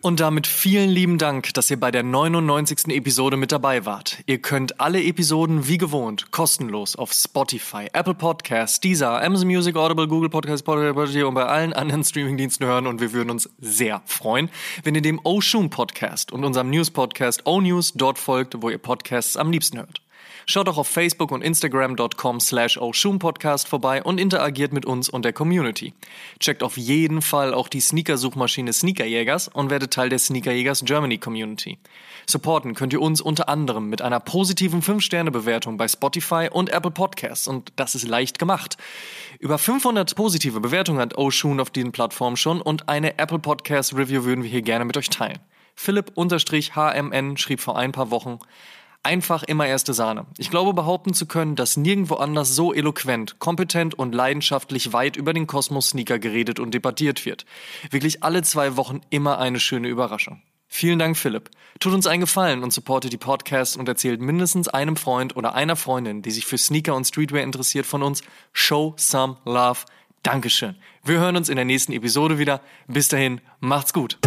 Und damit vielen lieben Dank, dass ihr bei der 99. Episode mit dabei wart. Ihr könnt alle Episoden wie gewohnt kostenlos auf Spotify, Apple Podcasts, Deezer, Amazon Music, Audible, Google Podcasts, Spotify und bei allen anderen Streamingdiensten hören und wir würden uns sehr freuen, wenn ihr dem Oshun Podcast und unserem News Podcast O News dort folgt, wo ihr Podcasts am liebsten hört. Schaut auch auf Facebook und Instagram.com slash Podcast vorbei und interagiert mit uns und der Community. Checkt auf jeden Fall auch die Sneaker-Suchmaschine Sneakerjägers und werdet Teil der Sneakerjägers Germany Community. Supporten könnt ihr uns unter anderem mit einer positiven 5-Sterne-Bewertung bei Spotify und Apple Podcasts und das ist leicht gemacht. Über 500 positive Bewertungen hat Oshun auf diesen Plattformen schon und eine Apple Podcast Review würden wir hier gerne mit euch teilen. Philipp-HMN schrieb vor ein paar Wochen, Einfach immer erste Sahne. Ich glaube behaupten zu können, dass nirgendwo anders so eloquent, kompetent und leidenschaftlich weit über den Kosmos-Sneaker geredet und debattiert wird. Wirklich alle zwei Wochen immer eine schöne Überraschung. Vielen Dank, Philipp. Tut uns einen Gefallen und supportet die Podcasts und erzählt mindestens einem Freund oder einer Freundin, die sich für Sneaker und Streetwear interessiert, von uns. Show some love. Dankeschön. Wir hören uns in der nächsten Episode wieder. Bis dahin, macht's gut.